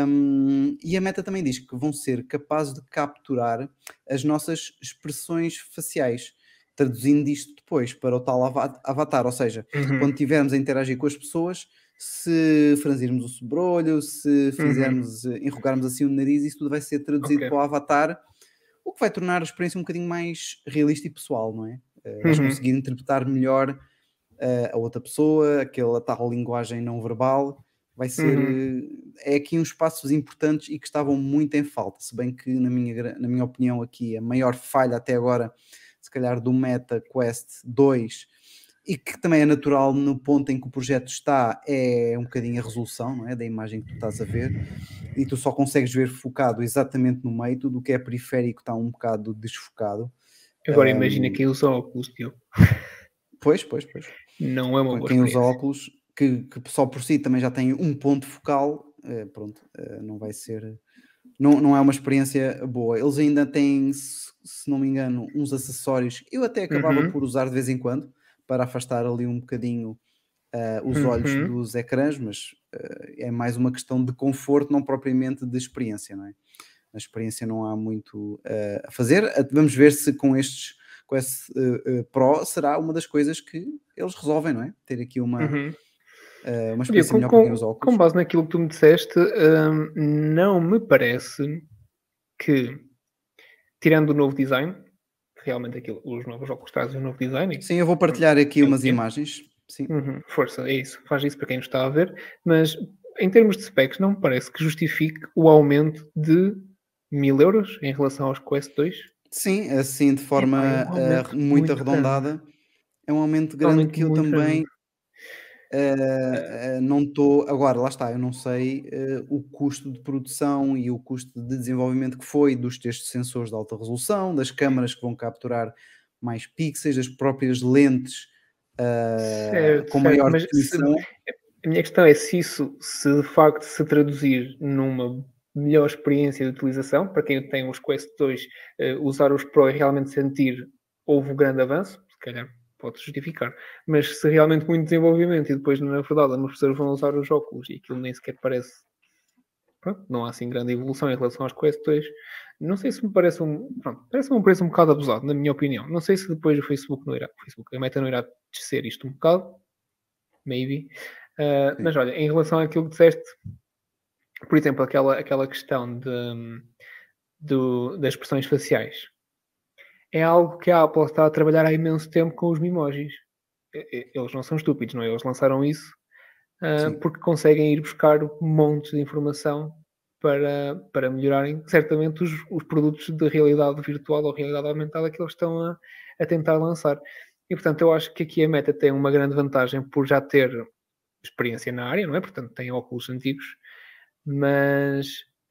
Um, e a meta também diz que vão ser capazes de capturar as nossas expressões faciais traduzindo isto depois para o tal avatar, ou seja, uhum. quando estivermos a interagir com as pessoas, se franzirmos o sobrolho, se uhum. fizermos, uhum. enrugarmos assim o nariz, isso tudo vai ser traduzido okay. para o avatar, o que vai tornar a experiência um bocadinho mais realista e pessoal, não é? Uh, vais uhum. conseguir interpretar melhor uh, a outra pessoa, aquela tal linguagem não verbal, vai ser uhum. é aqui uns passos importantes e que estavam muito em falta, se bem que na minha, na minha opinião aqui a maior falha até agora se calhar do Meta Quest 2 e que também é natural no ponto em que o projeto está, é um bocadinho a resolução não é? da imagem que tu estás a ver, e tu só consegues ver focado exatamente no meio, tudo o que é periférico está um bocado desfocado. Agora um, imagina quem usa óculos, tio. Pois, pois, pois. Não é uma boa Quem usa óculos, que, que, só por si também já tem um ponto focal, eh, pronto, eh, não vai ser não, não é uma experiência boa. Eles ainda têm, se, se não me engano, uns acessórios. Eu até acabava uhum. por usar de vez em quando para afastar ali um bocadinho uh, os olhos uhum. dos ecrãs, mas uh, é mais uma questão de conforto, não propriamente de experiência, não é? Na experiência não há muito uh, a fazer. Vamos ver se com estes com esse Pro será uma das coisas que eles resolvem, não é? Ter aqui uma, uhum. Uh, uma experiência com, melhor com, para os óculos. Com base naquilo que tu me disseste, não me parece que, tirando o novo design, realmente aquilo, os novos óculos trazem um novo design. Sim, eu vou partilhar aqui umas tempo. imagens. Sim. Uhum, força, é isso. Faz isso para quem nos está a ver. Mas em termos de specs, não me parece que justifique o aumento de mil euros em relação aos Quest 2. Sim, assim de forma é, é um uh, muito, muito arredondada. É um aumento grande que eu também. Grande Uh, uh, não estou. Agora, lá está, eu não sei uh, o custo de produção e o custo de desenvolvimento que foi dos textos sensores de alta resolução, das câmaras que vão capturar mais pixels, das próprias lentes certo, com maior certo, definição. a minha questão é se isso, se de facto se traduzir numa melhor experiência de utilização, para quem tem os Quest 2, usar os Pro e realmente sentir houve um grande avanço, se calhar pode justificar. Mas se realmente muito desenvolvimento e depois, na verdade, as pessoas vão usar os óculos e aquilo nem sequer parece. Pronto, não há assim grande evolução em relação aos Quest 2. Não sei se me parece um. Pronto, parece um preço um bocado abusado, na minha opinião. Não sei se depois o Facebook não irá. Facebook, a meta não irá descer isto um bocado. Maybe. Uh, mas olha, em relação àquilo que disseste, por exemplo, aquela, aquela questão de, de, das expressões faciais é algo que a Apple está a trabalhar há imenso tempo com os Mimojis. Eles não são estúpidos, não é? Eles lançaram isso uh, porque conseguem ir buscar montes de informação para, para melhorarem certamente os, os produtos de realidade virtual ou realidade aumentada que eles estão a, a tentar lançar. E portanto, eu acho que aqui a Meta tem uma grande vantagem por já ter experiência na área, não é? Portanto, tem óculos antigos, mas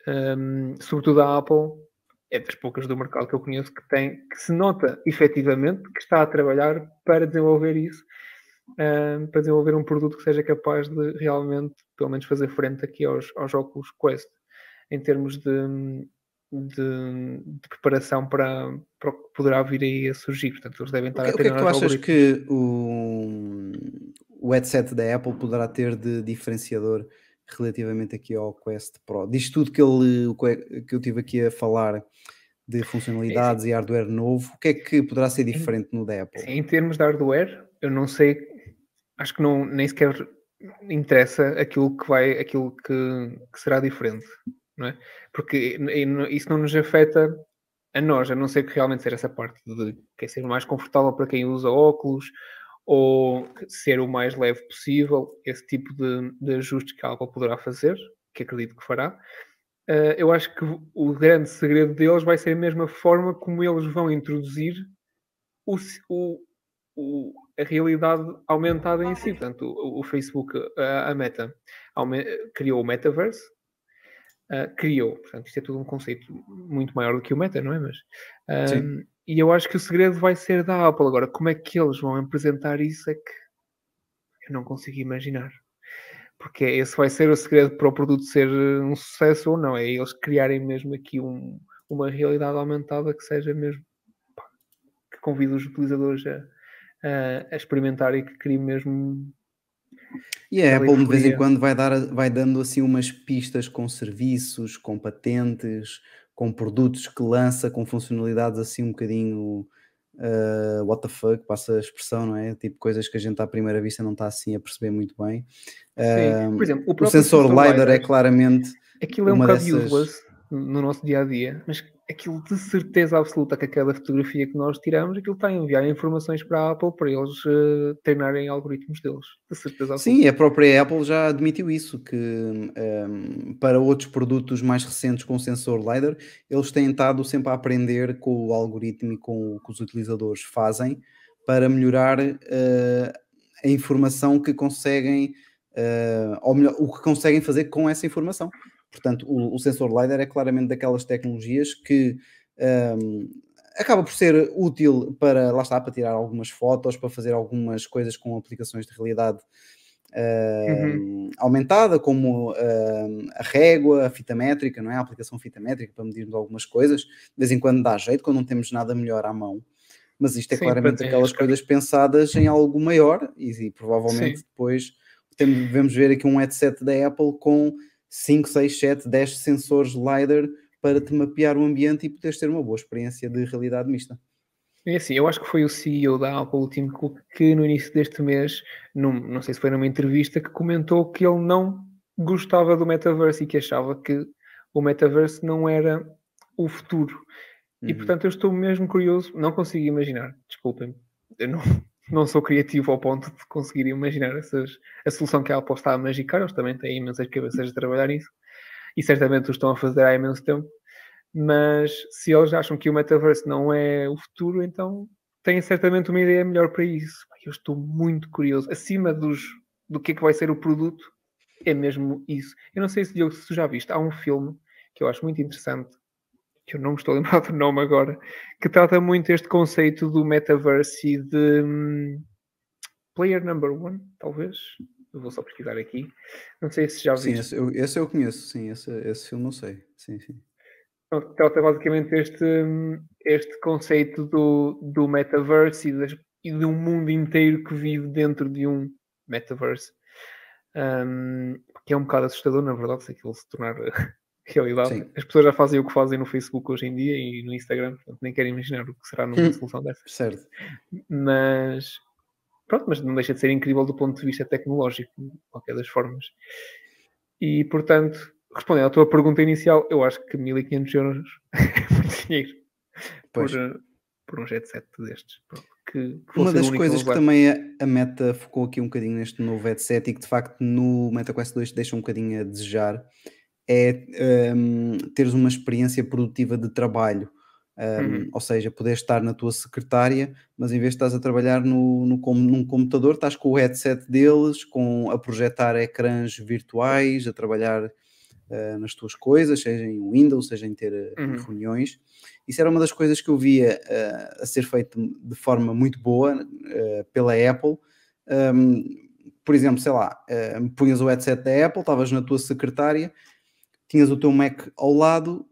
um, sobretudo a Apple é das poucas do mercado que eu conheço que tem, que se nota efetivamente que está a trabalhar para desenvolver isso, uh, para desenvolver um produto que seja capaz de realmente, pelo menos, fazer frente aqui aos, aos óculos Quest, em termos de, de, de preparação para, para o que poderá vir aí a surgir. Portanto, eles devem estar o que, a treinar. O que é que tu achas que o, o headset da Apple poderá ter de diferenciador? Relativamente aqui ao Quest Pro. Diz tudo que, ele, que eu tive aqui a falar de funcionalidades é, e hardware novo, o que é que poderá ser diferente no da Apple? Em termos de hardware, eu não sei, acho que não, nem sequer interessa aquilo que vai, aquilo que, que será diferente, não é? Porque isso não nos afeta a nós, a não ser que realmente seja essa parte de quer ser mais confortável para quem usa óculos ou ser o mais leve possível, esse tipo de, de ajustes que a Apple poderá fazer, que acredito que fará. Uh, eu acho que o grande segredo deles vai ser a mesma forma como eles vão introduzir o, o, o, a realidade aumentada em si. Portanto, o, o Facebook, a, a Meta, criou o Metaverse, uh, criou, portanto, isto é tudo um conceito muito maior do que o Meta, não é? Mas, um, e eu acho que o segredo vai ser da Apple. Agora, como é que eles vão apresentar isso é que eu não consigo imaginar. Porque esse vai ser o segredo para o produto ser um sucesso ou não. É eles criarem mesmo aqui um, uma realidade aumentada que seja mesmo pá, que convide os utilizadores a, a, a experimentar e que crie mesmo e a Apple de vez em quando vai, dar, vai dando assim umas pistas com serviços, com patentes, com produtos que lança com funcionalidades assim um bocadinho uh, what the fuck, passa a expressão, não é? Tipo coisas que a gente à primeira vista não está assim a perceber muito bem. Uh, Por exemplo, o, o sensor LiDAR é claramente. Aquilo é um bocado dessas... useless no nosso dia a dia, mas aquilo de certeza absoluta que aquela fotografia que nós tiramos, aquilo está a enviar informações para a Apple para eles uh, treinarem algoritmos deles. De certeza absoluta. Sim, a própria Apple já admitiu isso, que um, ehm, para outros produtos mais recentes com sensor LiDAR, eles têm estado sempre a aprender com o algoritmo e com o que os utilizadores fazem para melhorar uh, a informação que conseguem, uh, ou melhor, o que conseguem fazer com essa informação. Portanto, o, o sensor LiDAR é claramente daquelas tecnologias que um, acaba por ser útil para, lá está, para tirar algumas fotos, para fazer algumas coisas com aplicações de realidade uhum. aumentada, como uh, a régua, a fita métrica, não é? A aplicação fita métrica para medirmos algumas coisas. De vez em quando dá jeito, quando não temos nada melhor à mão. Mas isto é Sim, claramente aquelas coisas pensadas em algo maior e, e provavelmente Sim. depois temos, devemos ver aqui um headset da Apple com 5, 6, 7, 10 sensores LiDAR para te mapear o ambiente e poderes ter uma boa experiência de realidade mista. É assim, eu acho que foi o CEO da Apple, o Tim Cook, que no início deste mês, num, não sei se foi numa entrevista, que comentou que ele não gostava do metaverse e que achava que o metaverse não era o futuro. Uhum. E portanto eu estou mesmo curioso, não consigo imaginar, desculpem, eu não, não sou criativo ao ponto de conseguir imaginar essas, a solução que a Apple está a magicar, eles também têm imensas cabeças de trabalhar nisso, e certamente o estão a fazer há imenso tempo, mas se eles acham que o metaverse não é o futuro, então têm certamente uma ideia melhor para isso. Eu estou muito curioso, acima dos, do que é que vai ser o produto, é mesmo isso. Eu não sei se, Diogo, se tu já viste, há um filme que eu acho muito interessante, que eu não me estou a lembrar do nome agora, que trata muito este conceito do metaverse e de hum, player number one, talvez. Eu vou só pesquisar aqui. Não sei se já Sim, viste. esse eu, esse eu conheço, sim, esse, esse filme eu sei. Sim, sim. Pronto, trata basicamente este, este conceito do, do metaverse e, das, e de um mundo inteiro que vive dentro de um metaverse. Um, que é um bocado assustador, na verdade, se aquilo se tornar realidade. Sim. As pessoas já fazem o que fazem no Facebook hoje em dia e no Instagram, portanto, nem quero imaginar o que será numa Hum. solução dessas. Certo. Mas pronto, mas não deixa de ser incrível do ponto de vista tecnológico, de qualquer das formas. E portanto, respondendo à tua pergunta inicial, eu acho que 1500 euros é muito dinheiro por, por um jet set destes. Pronto, que, que Uma das coisas que também a, a Meta focou aqui um bocadinho neste novo headset e que de facto no MetaQuest 2 deixa um bocadinho a desejar é hum, teres uma experiência produtiva de trabalho. Hum, Uhum. Ou seja, poder estar na tua secretária, mas em vez de estás a trabalhar no, no, num computador, estás com o headset deles, com, a projetar ecrãs virtuais, a trabalhar eh, nas tuas coisas, seja em Windows, seja em ter eh, Uhum. reuniões. Isso era uma das coisas que eu via eh, a ser feito de forma muito boa eh, pela Apple. Um, por exemplo, sei lá, eh, punhas o headset da Apple, estavas na tua secretária, tinhas o teu Mac ao lado,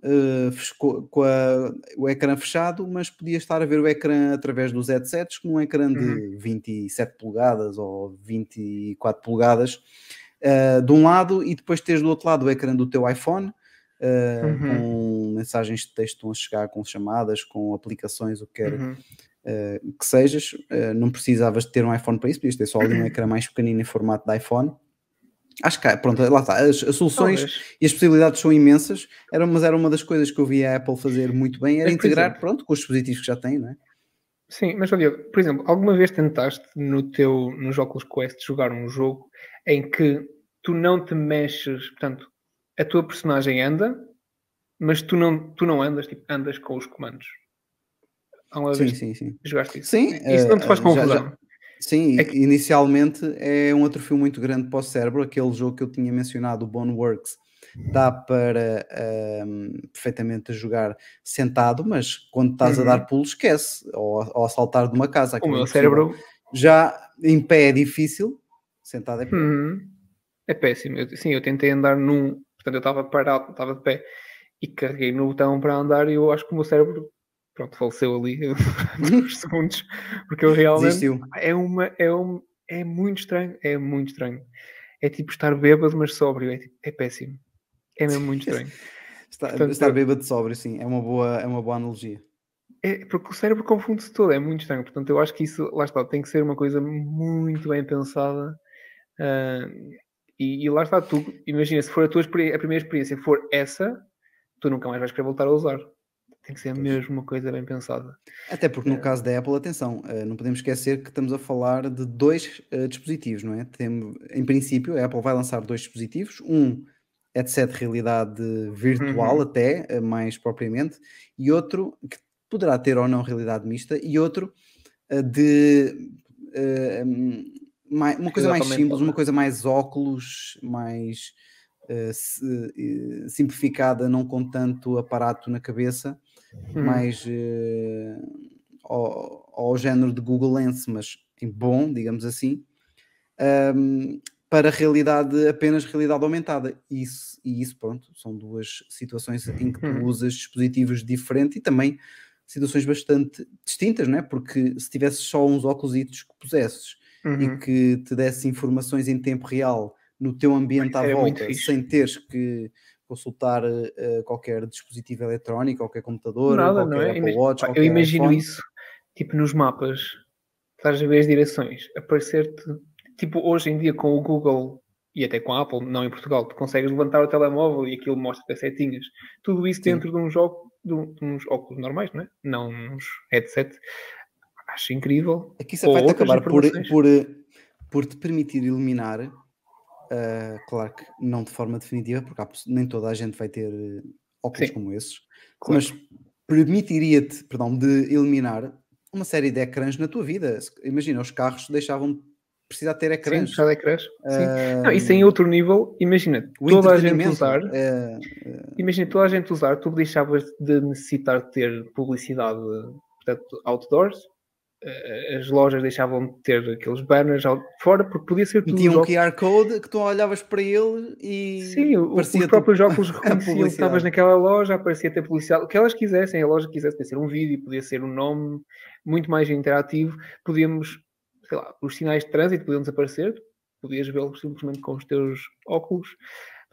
co- com a- o ecrã fechado, mas podias estar a ver o ecrã através dos headsets, com um ecrã de 27 polegadas ou 24 polegadas eh, de um lado e depois teres do outro lado o ecrã do teu iPhone, eh, Uhum. com mensagens de texto a chegar, com chamadas, com aplicações, o que quer Uhum. que sejas, não precisavas de ter um iPhone para isso, podias ter só ali um ecrã mais pequenino em formato de iPhone. Acho que, pronto, lá está, as, as soluções Talvez. e as possibilidades são imensas, era, mas era uma das coisas que eu via a Apple fazer muito bem, era integrar, exemplo- pronto, com os dispositivos que já tem, não é? Sim, mas olha, por exemplo, alguma vez tentaste no teu, nos Oculus Quest jogar um jogo em que tu não te mexes, portanto, a tua personagem anda, mas tu não, tu não andas, tipo, andas com os comandos. Alguma Sim, vez sim, sim. jogaste isso? Sim, Isso não te eh, faz já- confusão. já- Sim, É que- inicialmente é um atrofio muito grande para o cérebro, aquele jogo que eu tinha mencionado, o Boneworks, dá para ahm, perfeitamente jogar sentado, mas quando estás Uhum. a dar pulos, esquece, ou, ou a saltar de uma casa. O é meu cérebro Já em pé é difícil, sentado é pior. Uhum. É péssimo. Eu- sim, eu tentei andar num. Portanto, eu estava parado, estava de pé e carreguei no botão para andar e eu acho que o meu cérebro, pronto, faleceu ali uns segundos, porque eu realmente. Desistiu. É, uma, é, um, é muito estranho. É muito estranho. É tipo estar bêbado, mas sóbrio. É, tipo- é péssimo. É mesmo muito estranho. Está, Portanto, estar bêbado sóbrio, sim, é uma boa, é uma boa analogia. É, porque o cérebro confunde-se todo, é muito estranho. Portanto, eu acho que isso, lá está, tem que ser uma coisa muito bem pensada. ah, e, e lá está, tu imagina, se for a tua a primeira experiência for essa, tu nunca mais vais querer voltar a usar. Tem que ser Pois. mesmo uma coisa bem pensada. Até porque no É. caso da Apple, atenção, eh, não podemos esquecer que estamos a falar de dois eh, dispositivos, não é? Tem, em princípio, a Apple vai lançar dois dispositivos, um headset de realidade virtual Uhum. até, eh, mais propriamente, e outro que poderá ter ou não realidade mista, e outro eh, de mai- uma coisa mais Realidade simples, uma coisa mais óculos, mais eh, simplificada, não com tanto aparato na cabeça, Uhum. mais eh, ao, ao género de Google Lens, mas em bom, digamos assim, ahm, para realidade, apenas realidade aumentada. Isso, e isso, pronto, são duas situações em que tu Uhum. usas dispositivos diferentes e também situações bastante distintas, não é? Porque se tivesses só uns óculos que pusesses Uhum. e que te desse informações em tempo real no teu ambiente à muito volta, sem teres que consultar eh, qualquer dispositivo eletrónico, qualquer computador, Nada, não qualquer é? Apple Watch, eu imagino iPhone. isso, tipo nos mapas, estás a ver as direções, aparecer-te, tipo hoje em dia com o Google e até com a Apple, não em Portugal, tu consegues levantar o telemóvel e aquilo mostra-te as setinhas. Tudo isso Sim. dentro de um jogo, de, uns óculos normais, não é? Não uns headset. Acho incrível. Aqui isso Ou vai-te outras acabar por, por, por te permitir eliminar, ah, claro que não de forma definitiva, porque há nem toda a gente vai ter eh, óculos Sim. como esses, Claro. mas permitiria-te, perdão, de eliminar uma série de ecrãs na tua vida. Imagina, os carros deixavam de precisar ter Sim, ecrãs. já de ecrãs. Sim. Ah, Não, isso em outro nível, imagina, o toda a gente usar, eh, imagina toda a gente usar, tu deixavas de necessitar de ter publicidade, portanto, outdoors, as lojas deixavam de ter aqueles banners fora, porque podia ser tudo Metia um QR Code que tu olhavas para ele e Sim, os próprios óculos reconheciam que estavas naquela loja, aparecia ter publicidade, o que elas quisessem, a loja quisesse, podia ser um vídeo, podia ser um nome muito mais interativo, podíamos, sei lá, os sinais de trânsito podiam desaparecer, podias vê-los simplesmente com os teus óculos.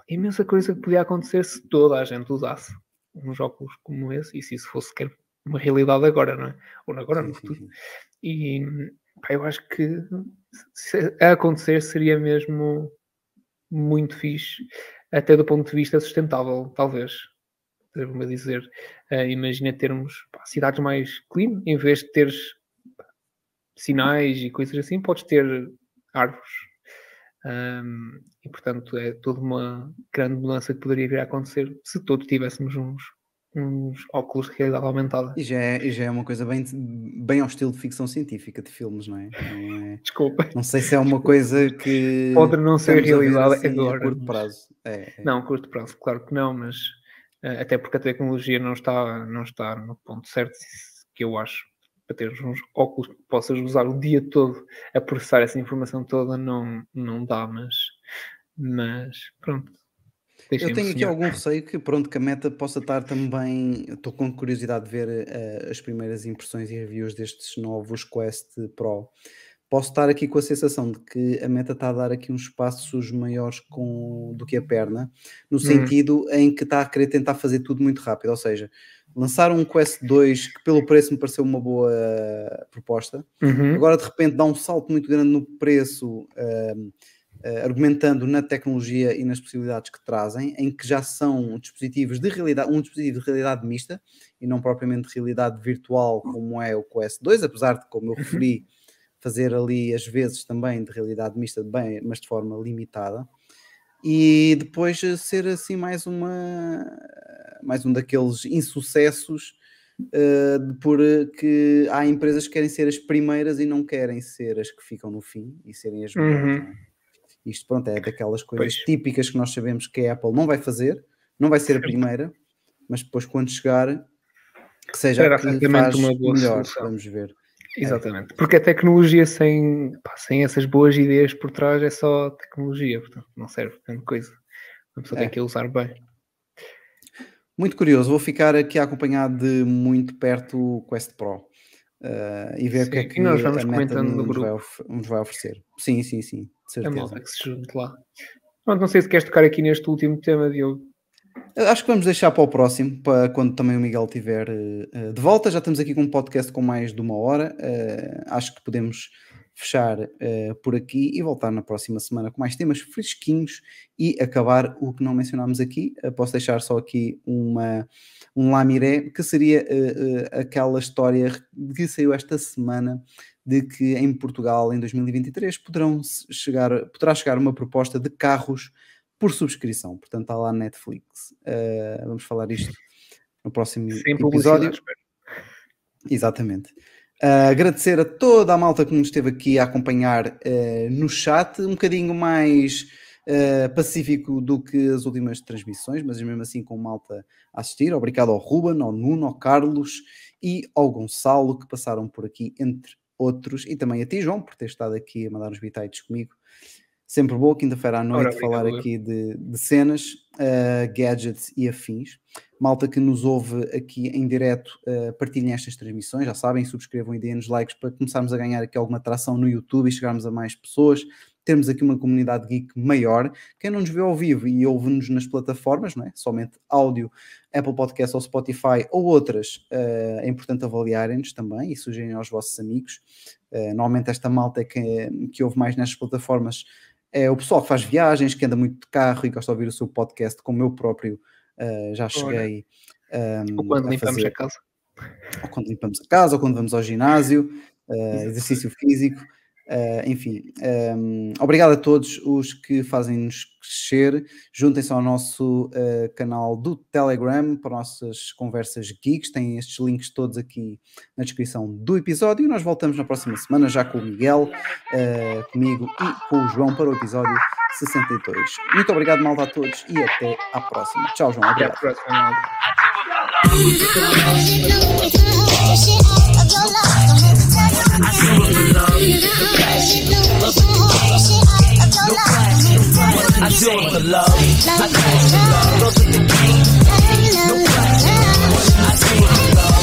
Imensa coisa que podia acontecer se toda a gente usasse uns óculos como esse, e se isso fosse sequer uma realidade agora, não é? Ou não agora, Sim, no sim, futuro. sim. E pá, eu acho que se a acontecer seria mesmo muito fixe, até do ponto de vista sustentável, talvez. Devo-me dizer. Eh, imagina termos pá, cidades mais clean, em vez de teres pá, sinais e coisas assim, podes ter árvores. Ahm, e portanto é toda uma grande mudança que poderia vir a acontecer se todos tivéssemos uns, uns óculos de realidade aumentada. E já é, e já é uma coisa bem, bem ao estilo de ficção científica de filmes, não é? Não, é- Desculpa. não sei se é uma coisa que Pode não ser realidade assim agora, a curto mas- prazo. É, é. Não, a curto prazo, claro que não, mas eh, até porque a tecnologia não está, não está no ponto certo que eu acho. Para teres uns óculos que possas usar o dia todo a processar essa informação toda, não, não dá, mas, mas pronto. Eu tenho aqui algum receio que, pronto, que a meta possa estar também. Estou com curiosidade de ver eh, as primeiras impressões e reviews destes novos Quest Pro. Posso estar aqui com a sensação de que a meta está a dar aqui uns passos maiores com, do que a perna, no sentido em que está a querer tentar fazer tudo muito rápido. Ou seja, lançaram um Quest 2 que, pelo preço, me pareceu uma boa eh, proposta. Uhum. Agora de repente dá um salto muito grande no preço, ah, argumentando na tecnologia e nas possibilidades que trazem, em que já são dispositivos de realidade, um dispositivo de realidade mista e não propriamente de realidade virtual como é o Quest 2, apesar de, como eu referi, fazer ali às vezes também de realidade mista, bem, mas de forma limitada. E depois eh, ser assim mais uma mais um daqueles insucessos uh, de porque há empresas que querem ser as primeiras e não querem ser as que ficam no fim e serem as melhores. Uhum. É? Isto pronto, é daquelas coisas Pois. típicas que nós sabemos que a Apple não vai fazer, não vai ser a primeira, mas depois quando chegar que seja Será que faz uma boa melhor, solução. vamos ver. Exatamente. Porque a tecnologia sem, pá, sem essas boas ideias por trás é só tecnologia, portanto não serve para grande coisa. A pessoa É. tem que usar bem. Muito curioso, vou ficar aqui a acompanhar de muito perto o Quest Pro uh, e ver o que é que nós vamos a Meta comentando no vai, grupo. of- nos vai oferecer. Sim, sim, sim, de certeza. malta que se junte lá. Pronto, não sei se queres tocar aqui neste último tema, Diogo. Acho que vamos deixar para o próximo, para quando também o Miguel estiver eh, eh, de volta. Já estamos aqui com um podcast com mais de uma hora. eh, acho que podemos fechar eh, por aqui e voltar na próxima semana com mais temas fresquinhos e acabar o que não mencionámos aqui. Posso deixar só aqui uma, um lamiré, que seria aquela história que saiu esta semana de que em Portugal, em 2023, poderão chegar, poderá chegar uma proposta de carros por subscrição. Portanto, está lá Netflix. Uh, vamos falar isto no próximo Sem episódio. Exatamente. Uh, agradecer a toda a malta que nos esteve aqui a acompanhar uh, no chat, um bocadinho mais uh, pacífico do que as últimas transmissões, mas mesmo assim com malta a assistir. Obrigado ao Ruben, ao Nuno, ao Carlos e ao Gonçalo que passaram por aqui, entre outros, e também a ti, João, por ter estado aqui a mandar uns bitites comigo. Sempre boa, quinta-feira à noite, Ora, falar obrigado, aqui de, de cenas, uh, gadgets e afins. Malta que nos ouve aqui em direto, uh, partilhem estas transmissões, já sabem, subscrevam e deem-nos likes para começarmos a ganhar aqui alguma atração no YouTube e chegarmos a mais pessoas, termos aqui uma comunidade geek maior. Quem não nos vê ao vivo e ouve-nos nas plataformas, não é? somente áudio, Apple Podcast ou Spotify ou outras, uh, é importante avaliarem-nos também e sugerem aos vossos amigos. Uh, normalmente esta malta é que, que ouve mais nestas plataformas é o pessoal que faz viagens, que anda muito de carro e gosta de ouvir o seu podcast, como eu próprio uh, já cheguei um, Ou quando a limpamos fazer. a casa. Ou quando limpamos a casa, ou quando vamos ao ginásio, exercício físico. Uh, enfim, um, obrigado a todos os que fazem-nos crescer. Juntem-se ao nosso uh, canal do Telegram para nossas conversas geeks. Tem estes links todos aqui na descrição do episódio. E nós voltamos na próxima semana já com o Miguel, uh, comigo e com o João para o episódio 62. Muito obrigado, malta, a todos e até à próxima. Tchau, João. Até à Obrigado. próxima. I still love the love, the passion, love the game. No question, I still love the love, the passion, love with the game. No question, I still love love.